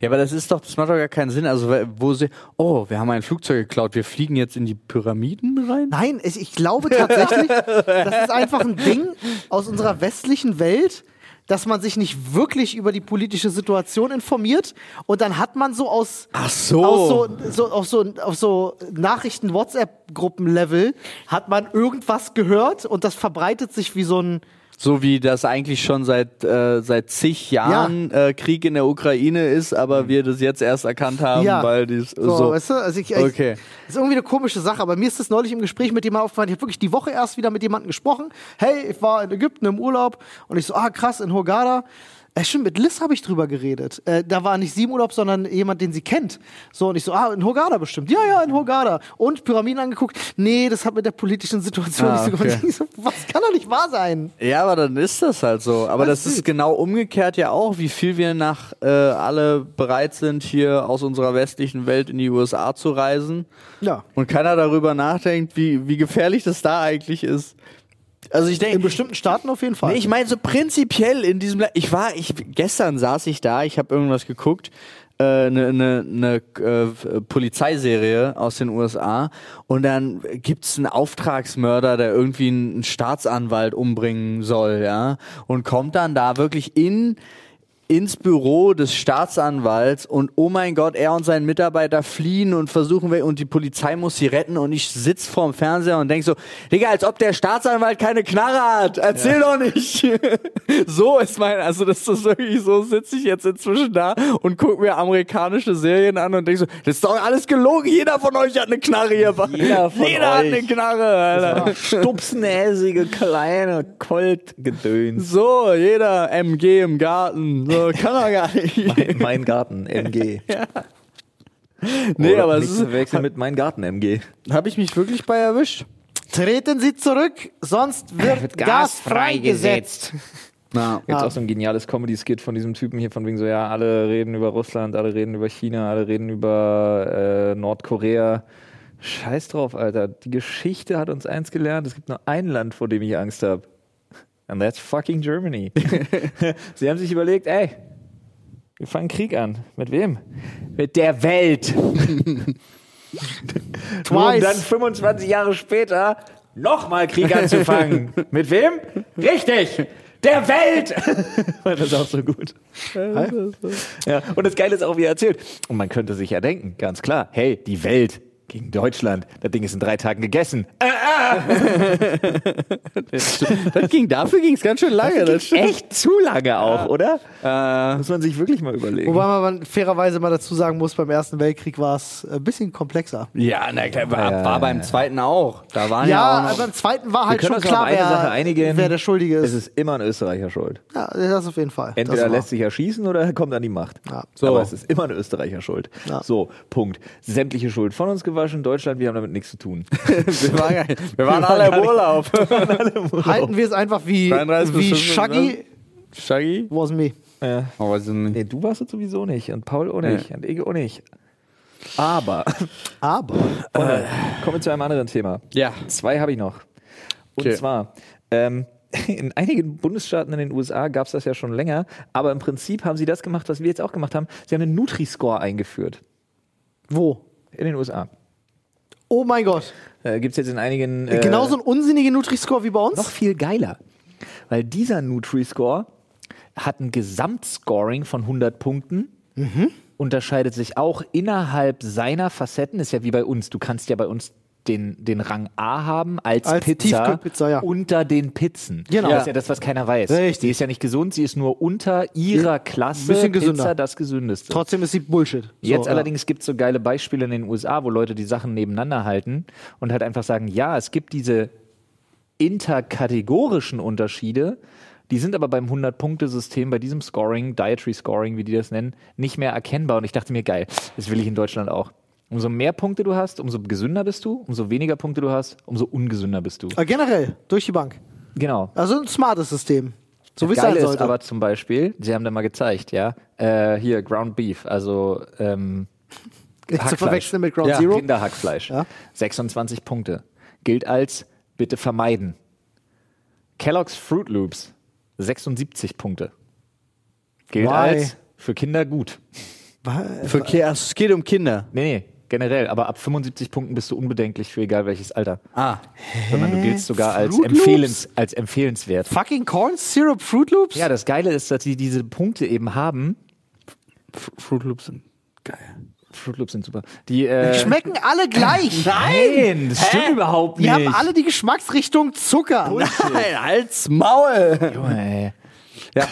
Ja, aber das ist doch, das macht doch gar keinen Sinn. Also, weil- wo sie, oh, wir haben ein Flugzeug geklaut, wir fliegen jetzt in die Pyramiden rein? Nein, ich, ich glaube tatsächlich, das ist einfach ein Ding aus unserer westlichen Welt, dass man sich nicht wirklich über die politische Situation informiert und dann hat man so aus, Ach so. aus so, so, auf so, auf so Nachrichten-WhatsApp-Gruppen-Level hat man irgendwas gehört und das verbreitet sich wie so ein, So wie das eigentlich schon seit, äh, seit zig Jahren äh, Krieg in der Ukraine ist, aber wir das jetzt erst erkannt haben, Ja. weil dies So, so. weißt du? Also ich, ich, Okay. Das ist irgendwie eine komische Sache, aber mir ist das neulich im Gespräch mit jemandem aufgefallen. Ich habe wirklich die Woche erst wieder mit jemandem gesprochen. Hey, ich war in Ägypten im Urlaub und ich so, ah krass, in Hurghada. Äh, stimmt, mit Liz habe ich drüber geredet. Äh, da war nicht sie im Urlaub, sondern jemand, den sie kennt. So, und ich so, ah, in Hurghada bestimmt. Ja, ja, in Hurghada. Und Pyramiden angeguckt. Nee, das hat mit der politischen Situation Ah, nicht so okay. gemacht. So, Was kann doch nicht wahr sein? Ja, aber dann ist das halt so. Aber Das das ist ist genau umgekehrt ja auch, wie viel wir nach äh, alle bereit sind, hier aus unserer westlichen Welt in die USA zu reisen. Ja. Und keiner darüber nachdenkt, wie, wie gefährlich das da eigentlich ist. Also ich In denke, bestimmten Staaten auf jeden Fall. nee, ich meine so prinzipiell in diesem, La ich war, ich gestern saß ich da, ich habe irgendwas geguckt, eine äh, ne, ne, äh, Polizeiserie aus den USA und dann gibt's einen Auftragsmörder, der irgendwie einen Staatsanwalt umbringen soll, ja, und kommt dann da wirklich in ins Büro des Staatsanwalts und oh mein Gott, er und sein Mitarbeiter fliehen und versuchen wir und die Polizei muss sie retten und ich sitz vorm Fernseher und denk so, Digga, als ob der Staatsanwalt keine Knarre hat. Erzähl doch nicht. so ist mein, also das ist wirklich so, sitze ich jetzt inzwischen da und guck mir amerikanische Serien an und denk so, das ist doch alles gelogen. Jeder von euch hat eine Knarre hier. Jeder von Jeder hat euch. eine Knarre, Alter. Stupsnäsige, kleine Koltgedöns. So, jeder MG im Garten. So, kann er gar nicht. Mein, mein Garten, MG. nee, Oder aber es ist, verwechseln mit Mein Garten, MG. habe ich mich wirklich bei erwischt. Treten Sie zurück, sonst wird, Gas freigesetzt. Na, Gibt Ah. auch so ein geniales Comedy-Skit von diesem Typen hier, von wegen so, ja, alle reden über Russland, alle reden über China, alle reden über äh, Nordkorea. Scheiß drauf, Alter. Die Geschichte hat uns eins gelernt. Es gibt nur ein Land, vor dem ich Angst habe. And that's fucking Germany. Sie haben sich überlegt, ey, wir fangen Krieg an. Mit wem? Mit der Welt. Nur um Twice. dann 25 Jahre später nochmal Krieg anzufangen. Mit wem? Richtig! Der Welt! das ist auch so gut. Ja, und das Geile ist auch, wie er erzählt. Und man könnte sich ja denken, ganz klar, hey, die Welt Gegen Deutschland. Das Ding ist in drei Tagen gegessen. Das ging, dafür ging es ganz schön lange. Das stimmt. Echt zu lange auch, oder? Äh, Muss man sich wirklich mal überlegen. Wobei man fairerweise mal dazu sagen muss, beim Ersten Weltkrieg war es ein bisschen komplexer. ja, na klar, war, Ja, war ja, beim zweiten auch. Da waren Ja, ja, auch noch, beim Zweiten war halt können schon uns klar, wer, Sache einigen. wer der Schuldige Es ist. ist immer ein Österreicher schuld. Ja, das auf jeden Fall. Entweder lässt sich erschießen oder er kommt an die Macht. Ja. So. Aber es ist immer ein Österreicher schuld. Ja. So, Punkt. Sämtliche Schuld von uns gewaschen. Deutschland, wir haben damit nichts zu tun. wir, waren, wir waren alle im Urlaub. Halten wir es einfach wie, 33 bis wie 35. Shaggy Shaggy? was me. ja. Oh. Nee, du warst es sowieso nicht und Paul auch nicht und ich auch nicht. Aber Aber äh, kommen wir zu einem anderen Thema. Ja. Zwei habe ich noch. Und Okay. zwar, ähm, in einigen Bundesstaaten in den USA gab es das ja schon länger, aber im Prinzip haben sie das gemacht, was wir jetzt auch gemacht haben. Sie haben einen Nutri-Score eingeführt wo? in den USA. Oh mein Gott. Äh, Gibt es jetzt in einigen. Äh, Genauso ein unsinniger Nutri-Score wie bei uns? noch viel geiler. Weil dieser Nutri-Score hat ein Gesamtscoring von 100 Punkten. Unterscheidet sich auch innerhalb seiner Facetten. Ist ja wie bei uns. Du kannst ja bei uns den, den Rang A haben als, Als Pizza Tiefkühlpizza, ja. unter den Pizzen. Genau. Das ist ja das, was keiner weiß. Richtig. Die ist ja nicht gesund, sie ist nur unter ihrer Klasse bisschen gesünder. Pizza das gesündeste. Trotzdem ist sie Bullshit. Jetzt So, allerdings gibt es so geile Beispiele in den USA, wo Leute die Sachen nebeneinander halten und halt einfach sagen, ja, es gibt diese interkategorischen Unterschiede, die sind aber beim 100-Punkte-System, bei diesem Scoring, Dietary Scoring, wie die das nennen, nicht mehr erkennbar. Und ich dachte mir, geil, das will ich in Deutschland auch. Umso mehr Punkte du hast, umso gesünder bist du, umso weniger Punkte du hast, umso ungesünder bist du. Äh, generell, durch die Bank. Genau. Also ein smartes System. So wie es sein ist aber zum Beispiel, sie haben da mal gezeigt, ja, äh, hier Ground Beef, also ähm, Nicht zu verwechseln mit Ground Ja, Zero. Kinderhackfleisch. Ja. 26 Punkte. Gilt als bitte vermeiden. Kellogg's Fruit Loops 76 Punkte. Gilt Why? als für Kinder gut. Für, also, es geht um Kinder. Nee, nee, generell. Aber ab 75 Punkten bist du unbedenklich für egal welches Alter. Ah. Sondern du giltst sogar als, Fruit Loops? empfehlens, als empfehlenswert. Fucking Corn Syrup Fruit Loops? Ja, das Geile ist, dass sie diese Punkte eben haben. Fruit Loops sind geil. Fruit Loops sind super. Die, äh, Schmecken alle gleich. Nein, das stimmt überhaupt Die nicht. haben alle die Geschmacksrichtung Zucker. Nein, halt's Maul! Junge, ey. Ja.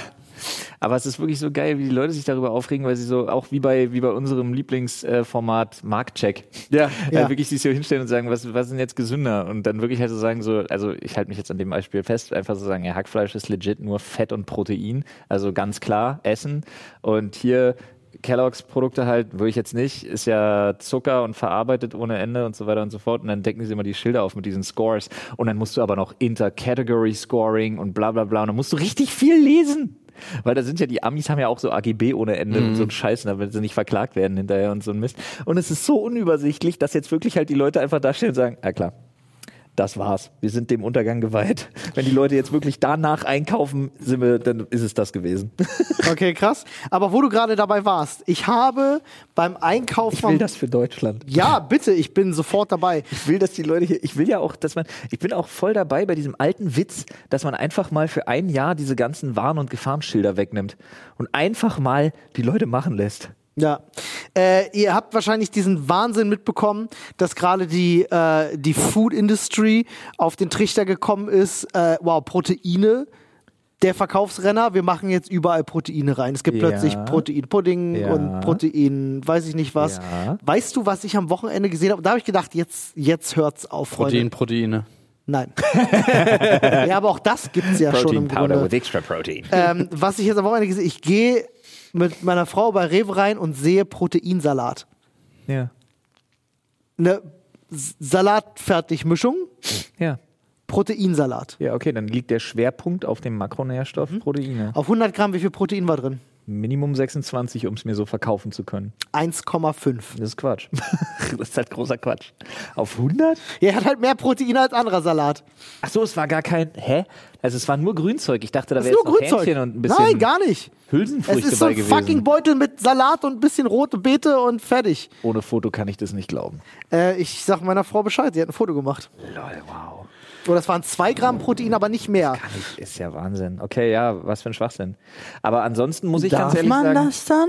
Aber es ist wirklich so geil, wie die Leute sich darüber aufregen, weil sie so, auch wie bei, wie bei unserem Lieblingsformat Marktcheck, Ja. Ja. Äh, wirklich sich so hinstellen und sagen, was, was ist denn jetzt gesünder? Und dann wirklich halt so sagen, so, also ich halte mich jetzt an dem Beispiel fest, einfach so sagen, ja, Hackfleisch ist legit nur Fett und Protein, also ganz klar essen. Und hier Kellogg's Produkte halt, würde ich jetzt nicht, ist ja Zucker und verarbeitet ohne Ende und so weiter und so fort. Und dann decken sie immer die Schilder auf mit diesen Scores. Und dann musst du aber noch Inter-Category Scoring und bla bla bla. Und dann musst du richtig viel lesen. Weil da sind ja die Amis haben ja auch so AGB ohne Ende und so ein Scheiß, damit sie nicht verklagt werden hinterher und so ein Mist. Und es ist so unübersichtlich, dass jetzt wirklich halt die Leute einfach da stehen und sagen, ja klar, das war's. Wir sind dem Untergang geweiht. Wenn die Leute jetzt wirklich danach einkaufen, sind wir, dann ist es das gewesen. Okay, krass. Aber wo du gerade dabei warst, ich habe beim Einkauf Ich will das für Deutschland. Ja, bitte, ich bin sofort dabei. Ich will, dass die Leute hier, ich will ja auch, dass man, ich bin auch voll dabei bei diesem alten Witz, dass man einfach mal für ein Jahr diese ganzen Warn- und Gefahrenschilder wegnimmt und einfach mal die Leute machen lässt. Ja. Äh, ihr habt wahrscheinlich diesen Wahnsinn mitbekommen, dass gerade die, äh, die Food Industry auf den Trichter gekommen ist. Äh, wow, Proteine. Der Verkaufsrenner, wir machen jetzt überall Proteine rein. Es gibt Ja. plötzlich Proteinpudding Ja. und Protein, weiß ich nicht was. Ja. Weißt du, was ich am Wochenende gesehen habe? Da habe ich gedacht, jetzt, jetzt hört's auf, Freunde. Protein, Proteine. Nein. ja, aber auch das gibt's ja schon im Grunde. extra protein. Ähm, was ich jetzt am Wochenende gesehen ich gehe mit meiner Frau bei Rewe rein und sehe Proteinsalat. Ja. Eine Salatfertigmischung, Ja. Proteinsalat. Ja, okay, dann liegt der Schwerpunkt auf dem Makronährstoff Proteine. Auf 100 Gramm, wie viel Protein war drin? Minimum 26, um es mir so verkaufen zu können. 1,5. Das ist Quatsch. das ist halt großer Quatsch. Auf 100? Ja, er hat halt mehr Protein als anderer Salat. Ach so, es war gar kein. Hä? Also es war nur Grünzeug. Ich dachte, da Das wäre ist jetzt nur noch Grünzeug. Hähnchen und ein bisschen Nein, gar nicht. Hülsenfrüchte Es ist so ein gewesen. fucking Beutel mit Salat und ein bisschen rote Beete und fertig. Ohne Foto kann ich das nicht glauben. Äh, ich sag meiner Frau Bescheid, sie hat ein Foto gemacht. Lol, wow. Oder es waren 2 Gramm Protein, aber nicht mehr. Ich, ist ja Wahnsinn. Okay, ja, was für ein Schwachsinn. Aber ansonsten muss ich Darf ganz ehrlich man sagen. das dann?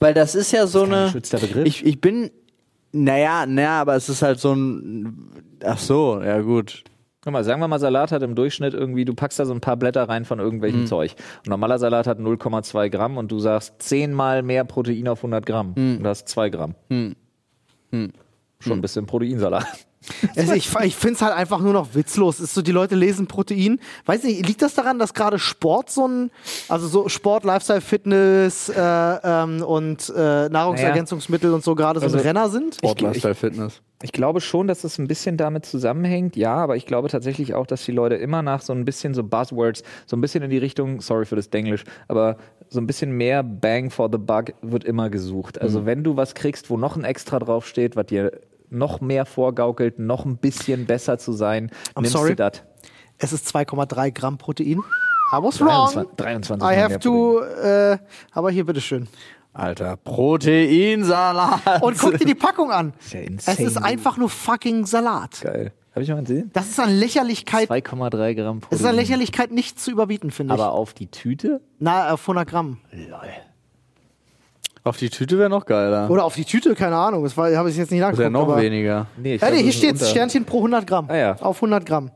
Weil das ist ja so kein eine. geschützter Begriff. Ich, ich bin Naja, naja, aber es ist halt so ein. Ach so, ja gut. Guck mal, sagen wir mal, Salat hat im Durchschnitt irgendwie, du packst da so ein paar Blätter rein von irgendwelchem Mhm. Zeug. Und normaler Salat hat 0,2 Gramm und du sagst zehnmal mehr Protein auf 100 Gramm. Mhm. Und du hast 2 Gramm. Schon ein bisschen Proteinsalat. Also ich ich finde es halt einfach nur noch witzlos. Ist so, die Leute lesen Protein. Weiß nicht, liegt das daran, dass gerade Sport so ein, also so Sport, Lifestyle, Fitness äh, ähm, und äh, Nahrungsergänzungsmittel und so gerade so ein Also- Renner sind? Sport, Lifestyle, Fitness. Ich glaube schon, dass das ein bisschen damit zusammenhängt, ja, aber ich glaube tatsächlich auch, dass die Leute immer nach so ein bisschen so Buzzwords, so ein bisschen in die Richtung, sorry für das Denglisch, aber so ein bisschen mehr Bang for the Buck wird immer gesucht. Also Mhm. wenn du was kriegst, wo noch ein Extra draufsteht, was dir noch mehr vorgaukelt, noch ein bisschen besser zu sein, nimmst sorry. du das. Es ist 2,3 Gramm Protein. I was wrong. 23, 23 I have to, äh, aber hier, bitteschön. Alter, Proteinsalat. Und guck dir die Packung an. Ist ja Es insane. ist einfach nur fucking Salat. Geil. Habe ich mal gesehen? Das ist an Lächerlichkeit, 2,3 Gramm das ist an Protein. Lächerlichkeit nicht zu überbieten, finde ich. Aber auf die Tüte? Na, auf 100 Gramm. Auf die Tüte wäre noch geiler. Oder auf die Tüte, keine Ahnung. Das war- habe ich jetzt nicht Das wäre nachgeguckt. noch aber weniger. Nee, ich Ja, glaub, nee, hier ist steht unter- Sternchen pro 100 Gramm. Ah, ja. Auf 100 Gramm.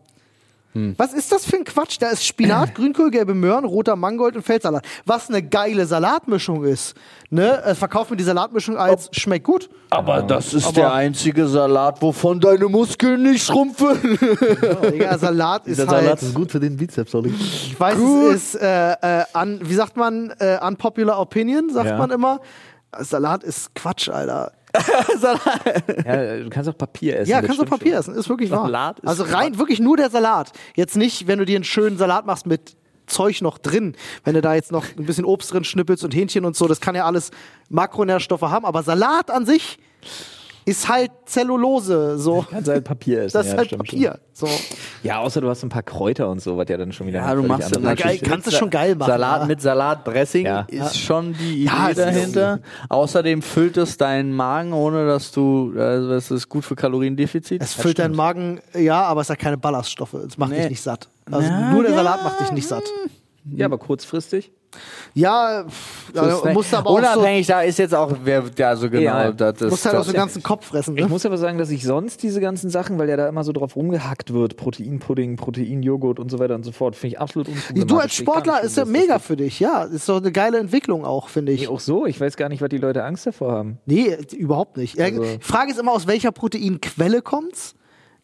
Was ist das für ein Quatsch? Da ist Spinat, Grünkohl, gelbe Möhren, roter Mangold und Feldsalat. Was eine geile Salatmischung ist. Ne? Äh, Verkauf mir die Salatmischung als schmeckt gut. Aber das ist der einzige Salat, wovon deine Muskeln nicht schrumpfen. Oh, Digga, Salat ist halt. gut für den Bizeps, Olli. Ich weiß, es ist, äh, äh, un, wie sagt man, äh, unpopular opinion, sagt Ja. man immer. Salat ist Quatsch, Alter. Ja, du kannst auch Papier essen. Ja, kannst du Papier essen, ist wirklich wahr. Salat ist also rein wirklich nur der Salat. Jetzt nicht, wenn du dir einen schönen Salat machst mit Zeug noch drin. Wenn du da jetzt noch ein bisschen Obst drin schnippelst und Hähnchen und so, das kann ja alles Makronährstoffe haben. Aber Salat an sich ist halt Zellulose. So. Kannst halt Papier essen. Das ist ja, halt stimmt Papier. So. Schon. Ja, außer du hast ein paar Kräuter und so, was ja dann schon wieder. Ja, du machst dann geil, kannst du schon geil machen. Salat ja. mit Salatdressing Ja. ist schon die Idee es dahinter. Außerdem füllt es deinen Magen, ohne dass du, also das ist gut für Kaloriendefizit. Es füllt deinen Magen, ja, aber es hat keine Ballaststoffe. Es macht Nee. dich nicht satt. Also Na, nur der ja. Salat macht dich nicht satt. Ja, aber kurzfristig. Ja, pff, also, musst aber auch so, Unabhängig, da ist jetzt auch, wer, ja, so genau, Ja. das, das, musst halt auch so den ganzen Kopf fressen. Ich Ne? muss aber sagen, dass ich sonst diese ganzen Sachen, weil ja da immer so drauf rumgehackt wird, Proteinpudding, Proteinjoghurt und so weiter und so fort, finde ich absolut unproblematisch. Du als Ich Sportler ist ja mega das- für dich, ja. Ist doch eine geile Entwicklung auch, finde ich. Nee, auch so. Ich weiß gar nicht, was die Leute Angst davor haben. Nee, überhaupt nicht. Also- Die Frage ist immer, aus welcher Proteinquelle kommt's?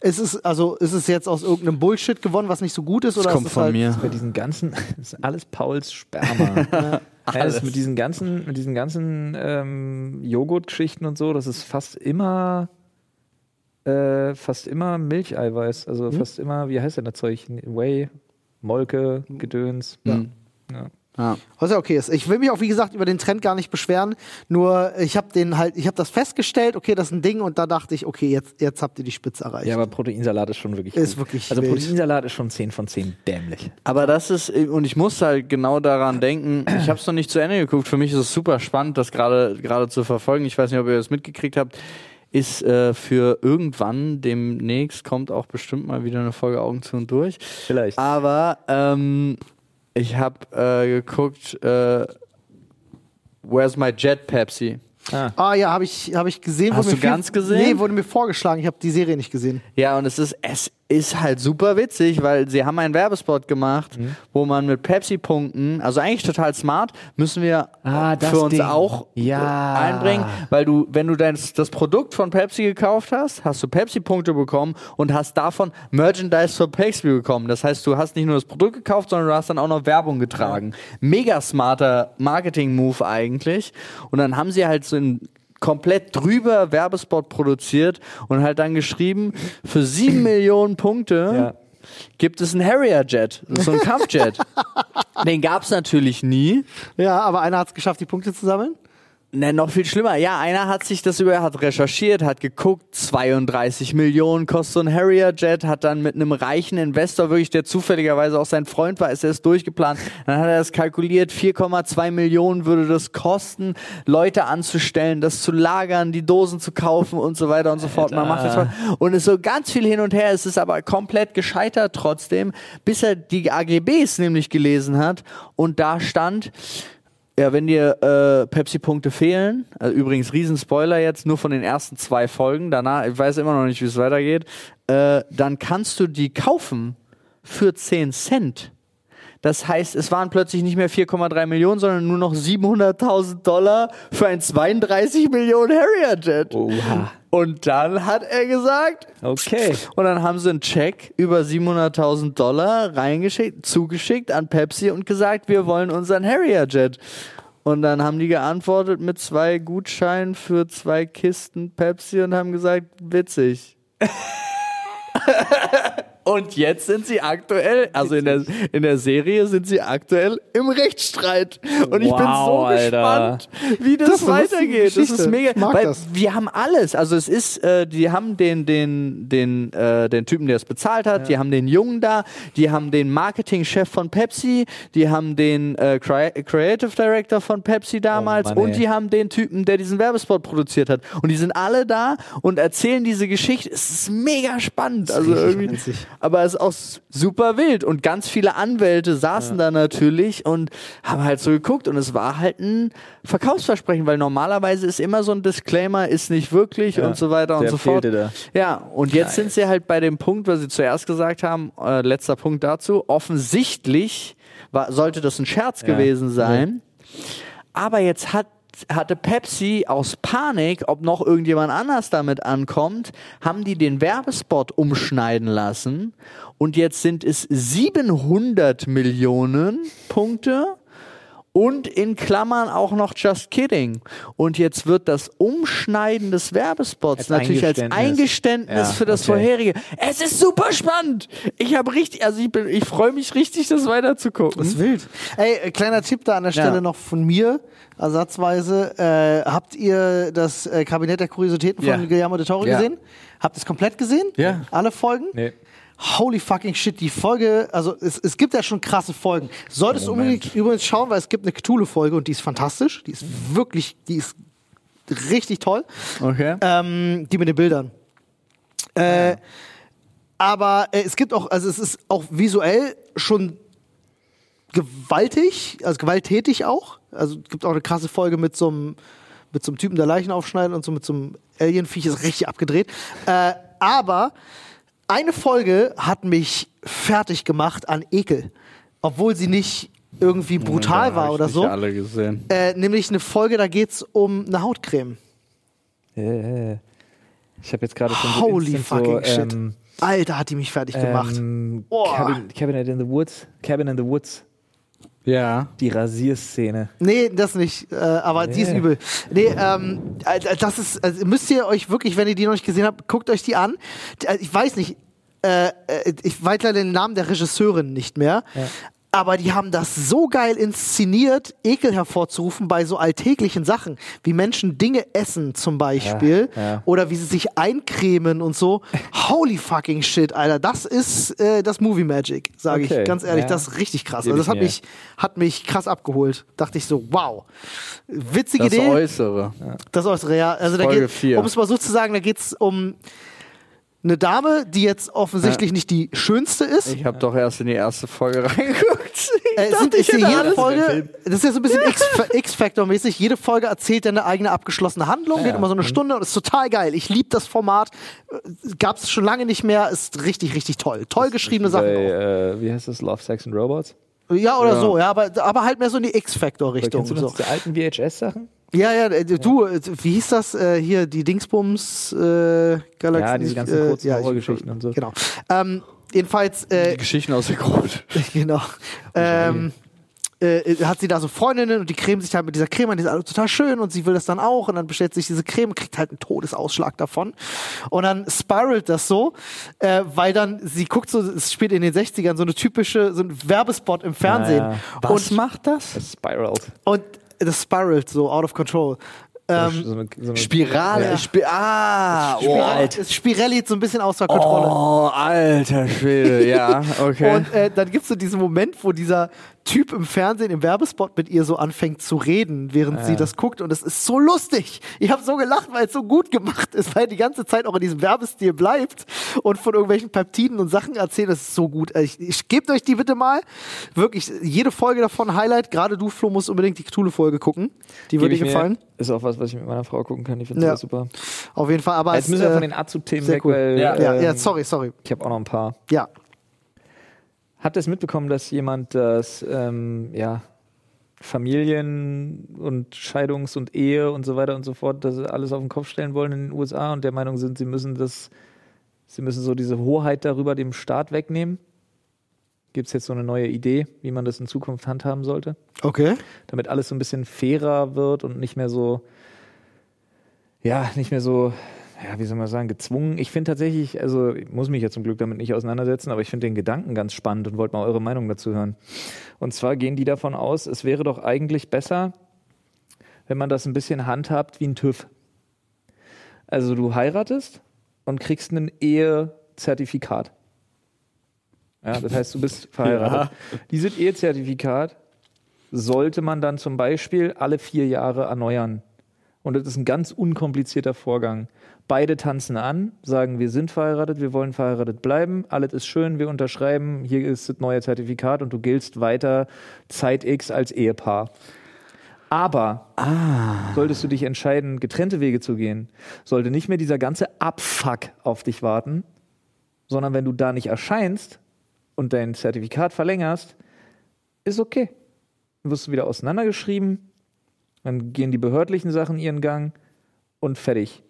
Ist es, also, ist es jetzt aus irgendeinem Bullshit gewonnen, was nicht so gut ist? Oder kommt ist es von halt, mir. Bei diesen ganzen, das ist alles Pauls Sperma. ja, das mit diesen ganzen, mit diesen ganzen ähm, Joghurtgeschichten und so, das ist fast immer, äh, fast immer Milcheiweiß. Also fast immer, wie heißt denn das Zeug? Whey, Molke, Gedöns. Ja. Ja. Ja. Was ja okay ist. Ich will mich auch, wie gesagt, über den Trend gar nicht beschweren. Nur, ich habe den halt, ich habe das festgestellt, okay, das ist ein Ding und da dachte ich, okay, jetzt, jetzt habt ihr die Spitze erreicht. ja, aber Proteinsalat ist schon wirklich Ist gut. wirklich Also wild. Proteinsalat ist schon 10 von 10 dämlich. Aber das ist, und ich muss halt genau daran denken, ich habe es noch nicht zu Ende geguckt, für mich ist es super spannend, das gerade gerade zu verfolgen. Ich weiß nicht, ob ihr das mitgekriegt habt. Ist äh, für irgendwann demnächst kommt auch bestimmt mal wieder eine Folge Augen zu und durch. Vielleicht. Aber ähm, ich habe äh, geguckt, äh, Where's My Jet Pepsi? Ah. Ah ja, habe ich, hab ich gesehen. Hast wurde du mir ganz gesehen? Nee, wurde mir vorgeschlagen. Ich habe die Serie nicht gesehen. Ja, und es ist, es ist halt super witzig, weil sie haben einen Werbespot gemacht, Mhm. wo man mit Pepsi-Punkten, also eigentlich total smart, müssen wir Ah, für uns Ding. auch Ja. einbringen, weil du, wenn du dein, das Produkt von Pepsi gekauft hast, hast du Pepsi-Punkte bekommen und hast davon Merchandise für Pepsi bekommen. Das heißt, du hast nicht nur das Produkt gekauft, sondern du hast dann auch noch Werbung getragen. Mega smarter Marketing-Move eigentlich. Und dann haben sie halt so ein komplett drüber Werbespot produziert und halt dann geschrieben, für sieben Millionen Punkte Ja. gibt es einen Harrier-Jet, so ein Kampfjet. Den gab es natürlich nie. Ja, aber einer hat es geschafft, die Punkte zu sammeln. Ne, noch viel schlimmer. Ja, einer hat sich das über, hat recherchiert, hat geguckt, 32 Millionen kostet so ein Harrier-Jet, hat dann mit einem reichen Investor, wirklich, der zufälligerweise auch sein Freund war, ist er es durchgeplant. Dann hat er das kalkuliert, 4,2 Millionen würde das kosten, Leute anzustellen, das zu lagern, die Dosen zu kaufen und so weiter und so fort. Man macht das voll. Und es ist so ganz viel hin und her, es ist aber komplett gescheitert trotzdem, bis er die AGBs nämlich gelesen hat und da stand, Ja, wenn dir äh, Pepsi-Punkte fehlen, also übrigens Riesenspoiler jetzt, nur von den ersten zwei Folgen, danach, ich weiß immer noch nicht, wie es weitergeht, äh, dann kannst du die kaufen für 10 Cent. Das heißt, es waren plötzlich nicht mehr 4,3 Millionen, sondern nur noch 700.000 Dollar für ein 32 Millionen Harrier-Jet. Oha. Und dann hat er gesagt, Okay. und dann haben sie einen Check über 700.000 Dollar reingeschickt, zugeschickt an Pepsi und gesagt, wir wollen unseren Harrier-Jet. Und dann haben die geantwortet mit zwei Gutscheinen für zwei Kisten Pepsi und haben gesagt, witzig. Und jetzt sind sie aktuell, also in der, in der Serie sind sie aktuell im Rechtsstreit. Und ich bin so Wow, Alter. gespannt, wie das, Das weitergeht. Das ist mega. Weil das. wir haben alles. Also es ist, äh, die haben den, den, den, äh, den Typen, der es bezahlt hat, die haben den Jungen da, die haben den Marketingchef von Pepsi, die haben den äh, Crea- Creative Director von Pepsi damals Mann, und die haben den Typen, der diesen Werbespot produziert hat. Und die sind alle da und erzählen diese Geschichte. Es ist mega spannend. Also irgendwie. Aber es ist auch super wild. Und ganz viele Anwälte saßen da natürlich und haben halt so geguckt. Und es war halt ein Verkaufsversprechen, weil normalerweise ist immer so ein Disclaimer, ist nicht wirklich Ja, und so weiter und so fort. da. Ja, und jetzt sind sie halt bei dem Punkt, was sie zuerst gesagt haben, äh, letzter Punkt dazu, offensichtlich war, sollte das ein Scherz Ja. gewesen sein. Aber jetzt hat hatte Pepsi aus Panik, ob noch irgendjemand anders damit ankommt, haben die den Werbespot umschneiden lassen. Und jetzt sind es 700 Millionen Punkte und in Klammern auch noch Just Kidding. Und jetzt wird das Umschneiden des Werbespots Als natürlich als Eingeständnis. Ja, für das okay. vorherige. Es ist super spannend. Ich habe richtig, also ich, bin- ich freue mich richtig, das weiter zu gucken. Das ist wild. Ey, äh, kleiner Tipp da an der Stelle Ja. noch von mir, ersatzweise. Äh, habt ihr das äh, Kabinett der Kuriositäten von Ja. Guillermo del Toro gesehen? Habt ihr es komplett gesehen? Ja. Alle Folgen? Nee. Holy fucking shit, die Folge, also es, es gibt ja schon krasse Folgen. Solltest du unbedingt übrigens schauen, weil es gibt eine Cthulhu-Folge und die ist fantastisch. Die ist wirklich, die ist richtig toll. Okay. Ähm, die mit den Bildern. Äh, aber äh, es gibt auch, also es ist auch visuell schon gewaltig, also gewalttätig auch. Also es gibt auch eine krasse Folge mit so einem mit so einem Typen, der Leichen aufschneiden und so mit so einem Alien-Viech ist richtig abgedreht. Äh, aber eine Folge hat mich fertig gemacht an Ekel, obwohl sie nicht irgendwie brutal war oder so. alle gesehen. Äh, nämlich eine Folge, da geht's um eine Hautcreme. Äh, Ich habe jetzt gerade schon so Holy fucking so, shit. ähm, Alter, hat die mich fertig gemacht. ähm, Boah. Cabin, Cabinet in the Woods. Cabin in the Woods. Ja. Die Rasierszene. Nee, das nicht, äh, aber die ist Nee. übel. Nee, ähm, äh, das ist, also müsst ihr euch wirklich, wenn ihr die noch nicht gesehen habt, guckt euch die an. Äh, Ich weiß nicht, äh, äh, ich weiß leider den Namen der Regisseurin nicht mehr. Aber die haben das so geil inszeniert, Ekel hervorzurufen bei so alltäglichen Sachen, wie Menschen Dinge essen zum Beispiel Ja, ja. oder wie sie sich eincremen und so. Holy fucking shit, Alter, das ist äh, das Movie Magic, sage Okay, ich ganz ehrlich, ja. das ist richtig krass. Also das hat mich, hat mich krass abgeholt. Dachte ich so, wow, witzige Das Idee. Äußere. Das Äußere, ja. Also da Folge geht, vier. um es mal so zu sagen, da geht es um eine Dame, die jetzt offensichtlich nicht die schönste ist. Ich habe doch erst in die erste Folge reingeguckt. Äh, sind, ist hätte jede Folge, das ist ja so ein bisschen X-Factor-mäßig. Jede Folge erzählt ja eine eigene abgeschlossene Handlung, geht immer so eine Stunde und ist total geil. Ich liebe das Format. Gab es schon lange nicht mehr. Ist richtig, richtig toll. Toll geschriebene Sachen. Äh, wie heißt das? Love, Sex and Robots? Ja, oder Ja. so, ja, aber, aber halt mehr so in die X-Factor-Richtung. So. die alten VHS-Sachen? Ja, ja, äh, du, äh, wie hieß das äh, hier, die Dingsbums äh, Galaxie? Ja, diese ganzen kurzen ich- Horrorgeschichten und so. Genau. Ähm, jedenfalls, äh, Geschichten aus der Grund. genau. Ähm, äh, hat sie da so Freundinnen und die cremen sich halt mit dieser Creme an, die ist alle total schön und sie will das dann auch und dann bestellt sich diese Creme, kriegt halt einen Todesausschlag davon und dann spiralt das so, äh, weil dann sie guckt so, es spielt in den 60ern so eine typische, so ein Werbespot im Fernsehen Ja, ja. Was und, macht das? Das spiraled. und das spiralt so out of control. Ähm, so eine, so eine Spirale. Ja. Spi ah, oh, Spirelli, das Spirelli so ein bisschen außer Kontrolle. oh, alter Schwede. Ja, okay. Und äh, dann gibt es so diesen Moment, wo dieser Typ im Fernsehen im Werbespot mit ihr so anfängt zu reden, während sie das guckt. Und es ist so lustig. Ich habe so gelacht, weil es so gut gemacht ist, weil die ganze Zeit auch in diesem Werbestil bleibt und von irgendwelchen Peptiden und Sachen erzählt. Das ist so gut. Ich, ich gebt euch die bitte mal. Wirklich, jede Folge davon Highlight. Gerade du, Flo, musst unbedingt die Cthulhu-Folge gucken. Die würde dir gefallen. Ist auch was, was ich mit meiner Frau gucken kann. Ich finde Ja. das super. Auf jeden Fall. Aber Jetzt es, müssen wir äh, von den Azu-Themen weg, cool. weil Ja, ja, ähm, ja, sorry, sorry. ich habe auch noch ein paar. Ja. Habt ihr es mitbekommen, dass jemand das, ähm, ja, Familien und Scheidungs- und Ehe und so weiter und so fort, das alles auf den Kopf stellen wollen in den USA und der Meinung sind, sie müssen das, sie müssen so diese Hoheit darüber dem Staat wegnehmen? Gibt es jetzt so eine neue Idee, wie man das in Zukunft handhaben sollte? Okay. damit alles so ein bisschen fairer wird und nicht mehr so, ja, nicht mehr so, ja, wie soll man sagen, gezwungen. Ich finde tatsächlich, also ich muss mich ja zum Glück damit nicht auseinandersetzen, aber ich finde den Gedanken ganz spannend und wollte mal eure Meinung dazu hören. Und zwar gehen die davon aus, es wäre doch eigentlich besser, wenn man das ein bisschen handhabt wie ein TÜV. Also du heiratest und kriegst ein Ehezertifikat. Ja, das heißt, du bist verheiratet. Dieses Ehezertifikat sollte man dann zum Beispiel alle vier Jahre erneuern. Und das ist ein ganz unkomplizierter Vorgang. Beide tanzen an, sagen, wir sind verheiratet, wir wollen verheiratet bleiben, alles ist schön, wir unterschreiben, hier ist das neue Zertifikat und du giltst weiter Zeit X als Ehepaar. Aber solltest du dich entscheiden, getrennte Wege zu gehen, sollte nicht mehr dieser ganze Abfuck auf dich warten, sondern wenn du da nicht erscheinst und dein Zertifikat verlängerst, ist okay. Dann wirst du wieder auseinandergeschrieben, dann gehen die behördlichen Sachen ihren Gang und fertig.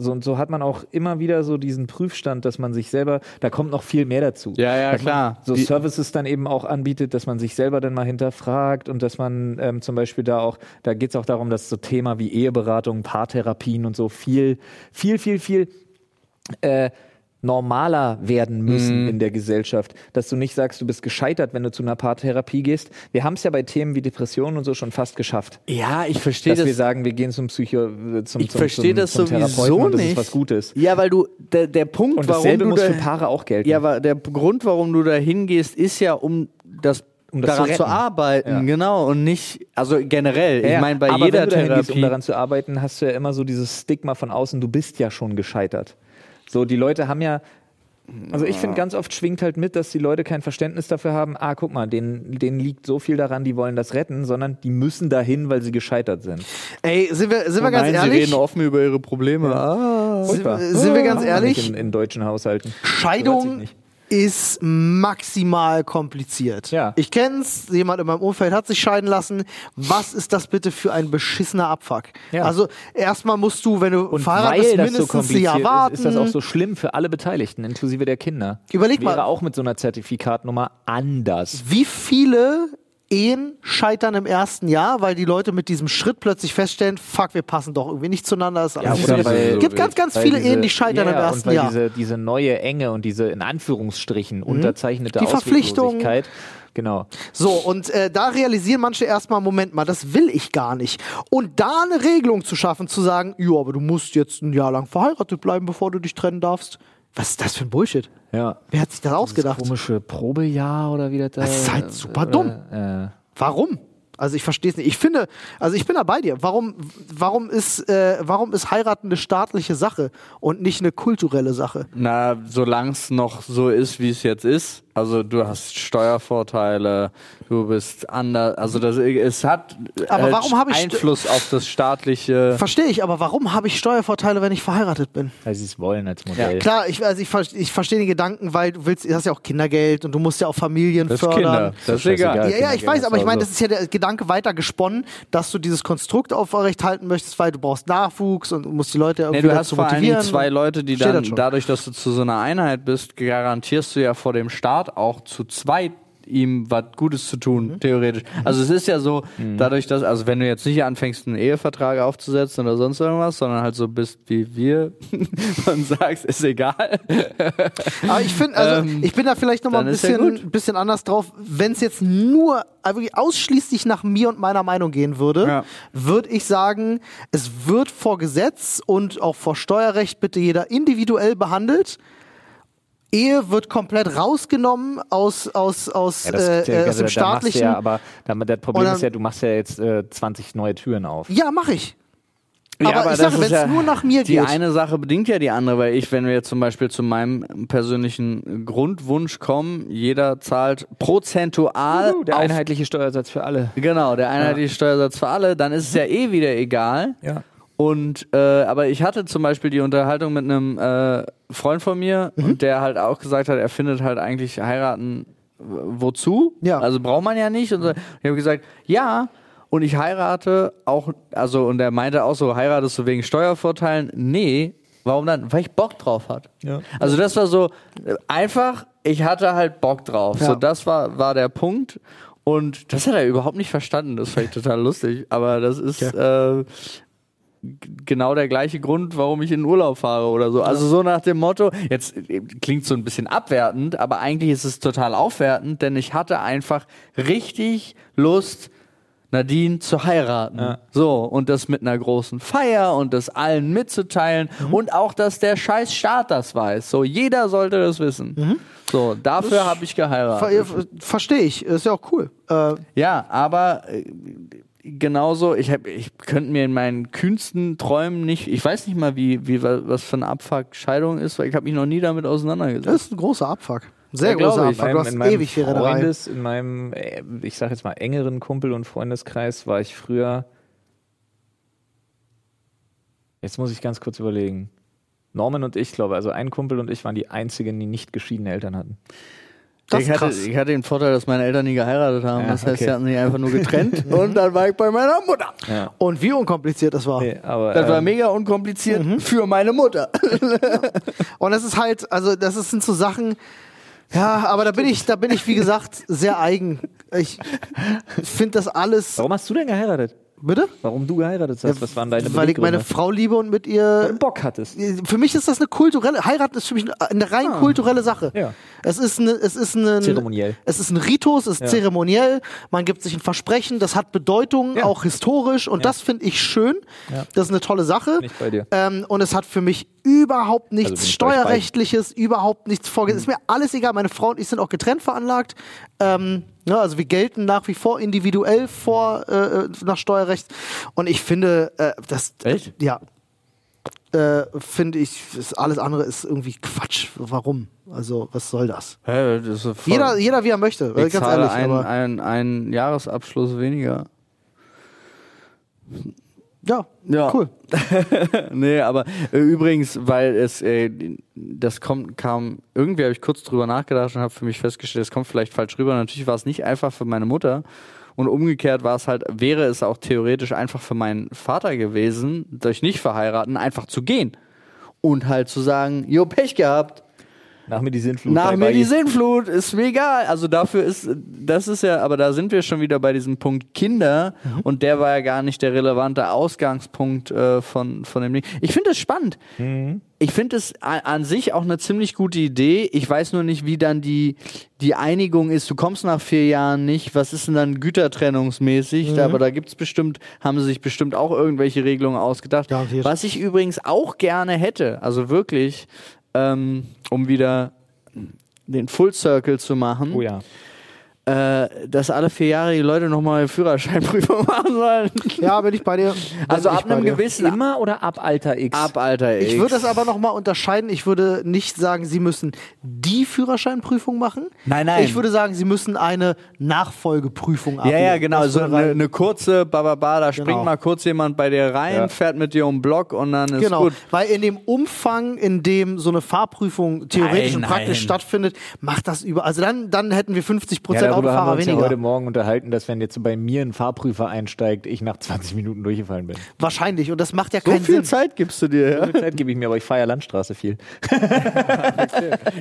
So und so hat man auch immer wieder so diesen Prüfstand, dass man sich selber, da kommt noch viel mehr dazu. Ja, ja, klar. So Die- Services dann eben auch anbietet, dass man sich selber dann mal hinterfragt und dass man ähm, zum Beispiel da auch, da geht es auch darum, dass so Thema wie Eheberatung, Paartherapien und so viel, viel, viel, viel äh, normaler werden müssen Mhm. in der Gesellschaft. Dass du nicht sagst, du bist gescheitert, wenn du zu einer Paartherapie gehst. Wir haben es ja bei Themen wie Depressionen und so schon fast geschafft. Ja, ich verstehe Dass wir das. sagen, wir gehen zum Psycho, äh, zum, Ich verstehe das zum sowieso und das nicht. ist was Gutes. Ja, weil du, der, der Punkt, Und warum du muss da, für Paare auch gelten. Ja, aber der Grund, warum du da hingehst, ist ja, um das, Um das daran zu zu, arbeiten, Ja. genau, und nicht, also generell. Ja, ich meine, bei aber jeder wenn du dahin gehst, Therapie. um daran zu arbeiten, hast du ja immer so dieses Stigma von außen, du bist ja schon gescheitert. So, die Leute haben ja, also ich finde, ganz oft schwingt halt mit, dass die Leute kein Verständnis dafür haben, ah, guck mal, denen, denen liegt so viel daran, die wollen das retten, sondern die müssen dahin, weil sie gescheitert sind. Ey, sind wir, sind wir Oh ganz nein, sie ehrlich? reden offen über ihre Probleme. Ah. Sind, sind wir ganz ehrlich? In, in deutschen Haushalten. Scheidung nicht. Ist maximal kompliziert. Ja. Ich kenn's, jemand in meinem Umfeld hat sich scheiden lassen. Was ist das bitte für ein beschissener Abfuck? Ja. Also erstmal musst du, wenn du Und verheiratet weil bist, das so mindestens ein kompliziert Jahr warten. ist, ist das auch so schlimm für alle Beteiligten, inklusive der Kinder. Überleg Wäre mal. auch mit so einer Zertifikatnummer anders. Wie viele Ehen scheitern im ersten Jahr, weil die Leute mit diesem Schritt plötzlich feststellen, fuck, wir passen doch irgendwie nicht zueinander. Ist alles oder nicht- weil- Es gibt ganz, ganz viele diese- Ehen, die scheitern ja, im ersten und weil Jahr. Diese, diese neue Enge und diese in Anführungsstrichen unterzeichnete Die Verpflichtung. Genau. So, und äh, da realisieren manche erstmal, Moment mal, das will ich gar nicht. Und da eine Regelung zu schaffen, zu sagen, ja, aber du musst jetzt ein Jahr lang verheiratet bleiben, bevor du dich trennen darfst. Was ist das für ein Bullshit? Ja. Wer hat sich das ausgedacht? Komische Probejahr oder wie das da Das ist halt super dumm. Äh, Warum? Also ich verstehe es nicht. Ich finde, also ich bin da bei dir. Warum, warum, ist, äh, warum ist heiraten eine staatliche Sache und nicht eine kulturelle Sache? Na, solange es noch so ist, wie es jetzt ist. Also du hast Steuervorteile, du bist anders. Also das, es hat Aber halt warum habe ich Einfluss auf das staatliche. Verstehe ich, aber warum habe ich Steuervorteile, wenn ich verheiratet bin? weil sie es wollen als Modell. Klar, ich, also ich, ich verstehe den Gedanken, weil du willst, du hast ja auch Kindergeld und du musst ja auch Familien Das ist fördern. Kinder. Das ist egal. Ja, ja, ich weiß, aber ich meine, das ist ja der Gedanke weiter gesponnen, dass du dieses Konstrukt aufrechthalten möchtest, weil du brauchst Nachwuchs und musst die Leute irgendwie Nee, du hast vor allen motivieren. Dingen zwei Leute, die Steht dann, das dadurch, dass du zu so einer Einheit bist, garantierst du ja vor dem Staat auch zu zweit ihm was Gutes zu tun, Mhm. theoretisch. Also es ist ja so, dadurch, dass, also wenn du jetzt nicht anfängst, einen Ehevertrag aufzusetzen oder sonst irgendwas, sondern halt so bist wie wir und sagst, ist egal. Aber ich finde, also Ähm, ich bin da vielleicht noch mal ein ja bisschen, bisschen anders drauf. Wenn es jetzt nur wirklich ausschließlich nach mir und meiner Meinung gehen würde, Ja. würde ich sagen, es wird vor Gesetz und auch vor Steuerrecht bitte jeder individuell behandelt. Ehe wird komplett rausgenommen aus, aus, aus, Ja, das, äh, äh, aus dem du staatlichen. Ja, aber damit, das Problem dann- ist ja, du machst ja jetzt äh, 20 neue Türen auf. Ja, mache ich. Ja, aber, ich das sage, wenn es ja- nur nach mir Die geht. eine Sache bedingt ja die andere, weil ich, wenn wir jetzt zum Beispiel zu meinem persönlichen Grundwunsch kommen, jeder zahlt prozentual Der auf, einheitliche Steuersatz für alle. genau, der einheitliche Steuersatz für alle, dann ist es ja eh wieder egal. Ja. Und äh, aber ich hatte zum Beispiel die Unterhaltung mit einem äh, Freund von mir Mhm. der halt auch gesagt hat, er findet halt eigentlich heiraten wozu? Ja. Also braucht man ja nicht. Und so. ich habe gesagt, ja. Und ich heirate auch, also und er meinte auch so, heiratest du wegen Steuervorteilen? Nee. Warum dann? Weil ich Bock drauf hatte. Ja. Also das war so äh, einfach, ich hatte halt Bock drauf. Ja. So, das war, war der Punkt. Und das hat er überhaupt nicht verstanden. Das fand ich total lustig. Aber das ist äh, g- genau der gleiche Grund, warum ich in den Urlaub fahre oder so. Also so nach dem Motto, jetzt äh, klingt so ein bisschen abwertend, aber eigentlich ist es total aufwertend, denn ich hatte einfach richtig Lust, Nadine zu heiraten. Ja. So, und das mit einer großen Feier und das allen mitzuteilen und auch, dass der scheiß Staat das weiß. So, jeder sollte das wissen. So, dafür habe ich geheiratet. Ver Verstehe ich, ist ja auch cool. Äh, Ja, aber äh, genauso, ich, hab, ich könnte mir in meinen kühnsten Träumen nicht, ich weiß nicht mal, wie, wie wa- was für eine Abfuck Scheidung ist, weil ich habe mich noch nie damit auseinandergesetzt. das ist ein großer Abfuck. Sehr Ja, großer ich. Abfuck. Du hast in meinem ewig. Freundes, in meinem, äh, ich sag jetzt mal, engeren Kumpel- und Freundeskreis war ich früher. Jetzt muss ich ganz kurz überlegen. Norman und ich, glaube, also ein Kumpel und ich waren die einzigen, die nicht geschiedene Eltern hatten. Das ich, hatte, ich hatte den Vorteil, dass meine Eltern nie geheiratet haben. Ja, das heißt, okay. sie hatten sich einfach nur getrennt und dann war ich bei meiner Mutter. Ja. Und wie unkompliziert das war. Nee, aber, Das war ähm, mega unkompliziert für meine Mutter. Und das ist halt, also das sind so Sachen, ja, aber da bin ich, da bin ich, wie gesagt, sehr eigen. Ich finde das alles. Warum hast du denn geheiratet? Bitte? Warum du geheiratet hast? Was waren deine Weil ich meine? Frau liebe und mit Weil ihr. du Bock hattest. Für mich ist das eine kulturelle. Heiraten ist für mich eine, rein kulturelle Sache. Ja. Es ist eine, es ist eine, Zeremoniell. Es ist ein Ritus, es ist Ja. zeremoniell. Man gibt sich ein Versprechen, das hat Bedeutung, Ja. auch historisch. Und das finde ich schön. Ja. Das ist eine tolle Sache. Bin ich bei dir. Ähm, und es hat für mich überhaupt nichts Also euch beiden. Steuerrechtliches, überhaupt nichts vorgesehen. Ist mir alles egal. Meine Frau und ich sind auch getrennt veranlagt. Ähm, ja, also wir gelten nach wie vor individuell vor äh, nach Steuerrecht. Und ich finde, äh, das Echt? ja, äh, finde ich, alles andere ist irgendwie Quatsch. Warum? Also, was soll das? Hä, das ist Jeder, jeder wie er möchte, ich ganz zahle ehrlich. aber, einen, einen Jahresabschluss weniger. Ja, Ja. cool. nee, aber äh, übrigens, weil es, äh, das kommt, kam, irgendwie habe ich kurz drüber nachgedacht und habe für mich festgestellt, es kommt vielleicht falsch rüber. Natürlich war es nicht einfach für meine Mutter. Und umgekehrt war es halt, wäre es auch theoretisch einfach für meinen Vater gewesen, durch nicht verheiraten, einfach zu gehen. Und halt zu sagen, jo, Pech gehabt. Nach mir die Sintflut. Nach mir die Sintflut, ist mir egal. Also dafür ist, das ist ja, aber da sind wir schon wieder bei diesem Punkt Kinder Mhm. und der war ja gar nicht der relevante Ausgangspunkt äh, von, von dem Ding. Ich finde es spannend. Mhm. Ich finde es an sich auch eine ziemlich gute Idee. Ich weiß nur nicht, wie dann die, die Einigung ist. Du kommst nach vier Jahren nicht. Was ist denn dann gütertrennungsmäßig? Mhm. Da, aber da gibt's bestimmt, haben sie sich bestimmt auch irgendwelche Regelungen ausgedacht. Garantiert. Was ich übrigens auch gerne hätte, also wirklich, ähm, um wieder den Full Circle zu machen, Oh ja. Äh, dass alle vier Jahre die Leute nochmal Führerscheinprüfung machen sollen. Ja, bin ich bei dir. Bin Also ab einem dir. gewissen Immer oder ab Alter X? Ab Alter X. Ich würde das aber nochmal unterscheiden. Ich würde nicht sagen, Sie müssen die Führerscheinprüfung machen. Nein, nein. Ich würde sagen, Sie müssen eine Nachfolgeprüfung Ja, ablegen. ja, genau. Das So wäre eine, eine kurze Bababa, da springt Genau. mal kurz jemand bei dir rein, Ja. fährt mit dir um den Block und dann ist Genau, gut. weil in dem Umfang, in dem so eine Fahrprüfung theoretisch Nein, und praktisch nein. stattfindet, macht das über. Also dann, dann hätten wir 50 Ja, Darüber haben wir Autofahrer uns ja weniger. heute Morgen unterhalten, dass wenn jetzt bei mir ein Fahrprüfer einsteigt, ich nach 20 Minuten durchgefallen bin. Wahrscheinlich. Und das macht ja So keinen viel Sinn. Zeit gibst du dir, So ja? viel Zeit gebe ich mir, aber ich fahre ja Landstraße viel.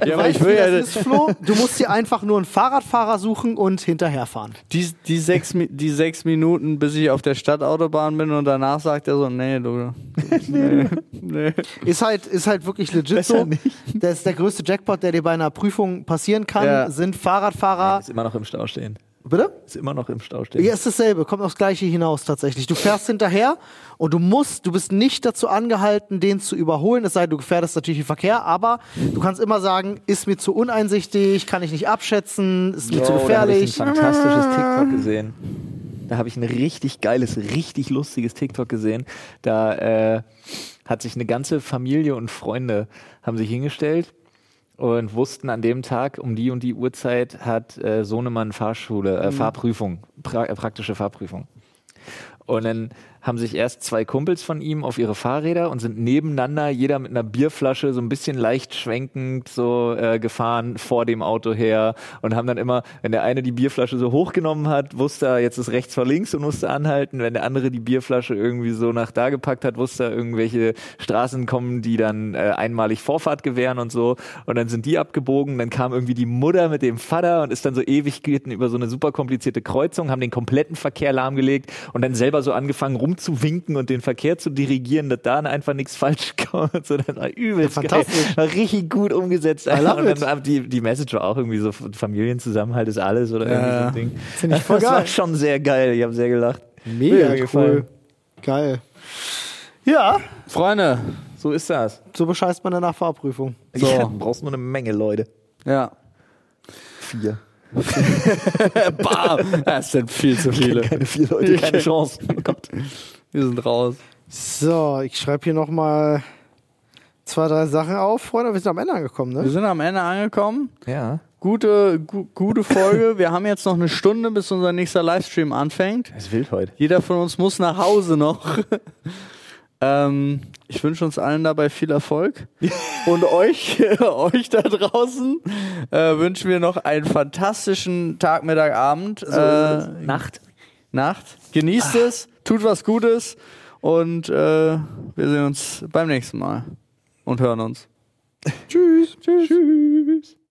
ja aber ich will wie ja, das ist, Flo? Du musst dir einfach nur einen Fahrradfahrer suchen und hinterherfahren. die, die, sechs, die sechs Minuten, bis ich auf der Stadtautobahn bin und danach sagt er so, nee, du, nee, nee. Ist halt, ist halt wirklich legit Besser so. nicht. Das ist der größte Jackpot, der dir bei einer Prüfung passieren kann, Ja. sind Fahrradfahrer. Ist immer noch im Stau stehen. Bitte? Ist immer noch im Stau stehen. Ja, ist dasselbe, kommt aufs Gleiche hinaus tatsächlich. Du fährst hinterher und du musst, du bist nicht dazu angehalten, den zu überholen, es sei denn, du gefährdest natürlich den Verkehr, aber du kannst immer sagen, ist mir zu uneinsichtig, kann ich nicht abschätzen, ist mir zu Yo, Da habe ich gefährlich. ein fantastisches TikTok gesehen. Da habe ich ein richtig geiles, richtig lustiges TikTok gesehen. Da äh, hat sich eine ganze Familie und Freunde haben sich hingestellt und wussten an dem Tag um die und die Uhrzeit hat äh, Sohnemann Fahrschule, äh, Fahrprüfung, pra äh, praktische Fahrprüfung. Und dann haben sich erst zwei Kumpels von ihm auf ihre Fahrräder und sind nebeneinander, jeder mit einer Bierflasche, so ein bisschen leicht schwenkend so äh, gefahren vor dem Auto her und haben dann immer, wenn der eine die Bierflasche so hochgenommen hat, wusste er, jetzt ist rechts vor links und musste anhalten. Wenn der andere die Bierflasche irgendwie so nach da gepackt hat, wusste er, irgendwelche Straßen kommen, die dann äh, einmalig Vorfahrt gewähren und so. Und dann sind die abgebogen, dann kam irgendwie die Mutter mit dem Vater und ist dann so Ewigkeiten über so eine super komplizierte Kreuzung, haben den kompletten Verkehr lahmgelegt und dann selber so angefangen rumzuwinken und den Verkehr zu dirigieren, dass da einfach nichts falsch kommt. So, das war übelst Ja, geil. fantastisch. War richtig gut umgesetzt. I love und dann war die, die Message war auch irgendwie so, Familienzusammenhalt ist alles oder irgendwie so ein Ding. Finde ich voll das war geil. schon sehr geil. Ich habe sehr gelacht. Mega Mir cool. gefallen. Geil. Ja, Freunde, So ist das. so bescheißt man eine Fahrprüfung. So. Ja, du brauchst nur eine Menge Leute. ja. Vier. Bam! Das sind viel zu viele. Keine vier Leute, keine Chance. Oh Gott. Wir sind raus. So, ich schreibe hier nochmal zwei, drei Sachen auf. Freunde, wir sind am Ende angekommen, Wir ne? sind am Ende angekommen. Ja. Gute, gu gute Folge. Wir haben jetzt noch eine Stunde, bis unser nächster Livestream anfängt. Es ist wild heute. Jeder von uns muss nach Hause noch. ähm, ich wünsche uns allen dabei viel Erfolg. Und euch, euch da draußen äh, wünschen wir noch einen fantastischen Tag, Mittag, Abend. äh, Nacht. Nacht. Genießt es, tut was Gutes und äh, wir sehen uns beim nächsten Mal und hören uns. Tschüss. Tschüss. Tschüss.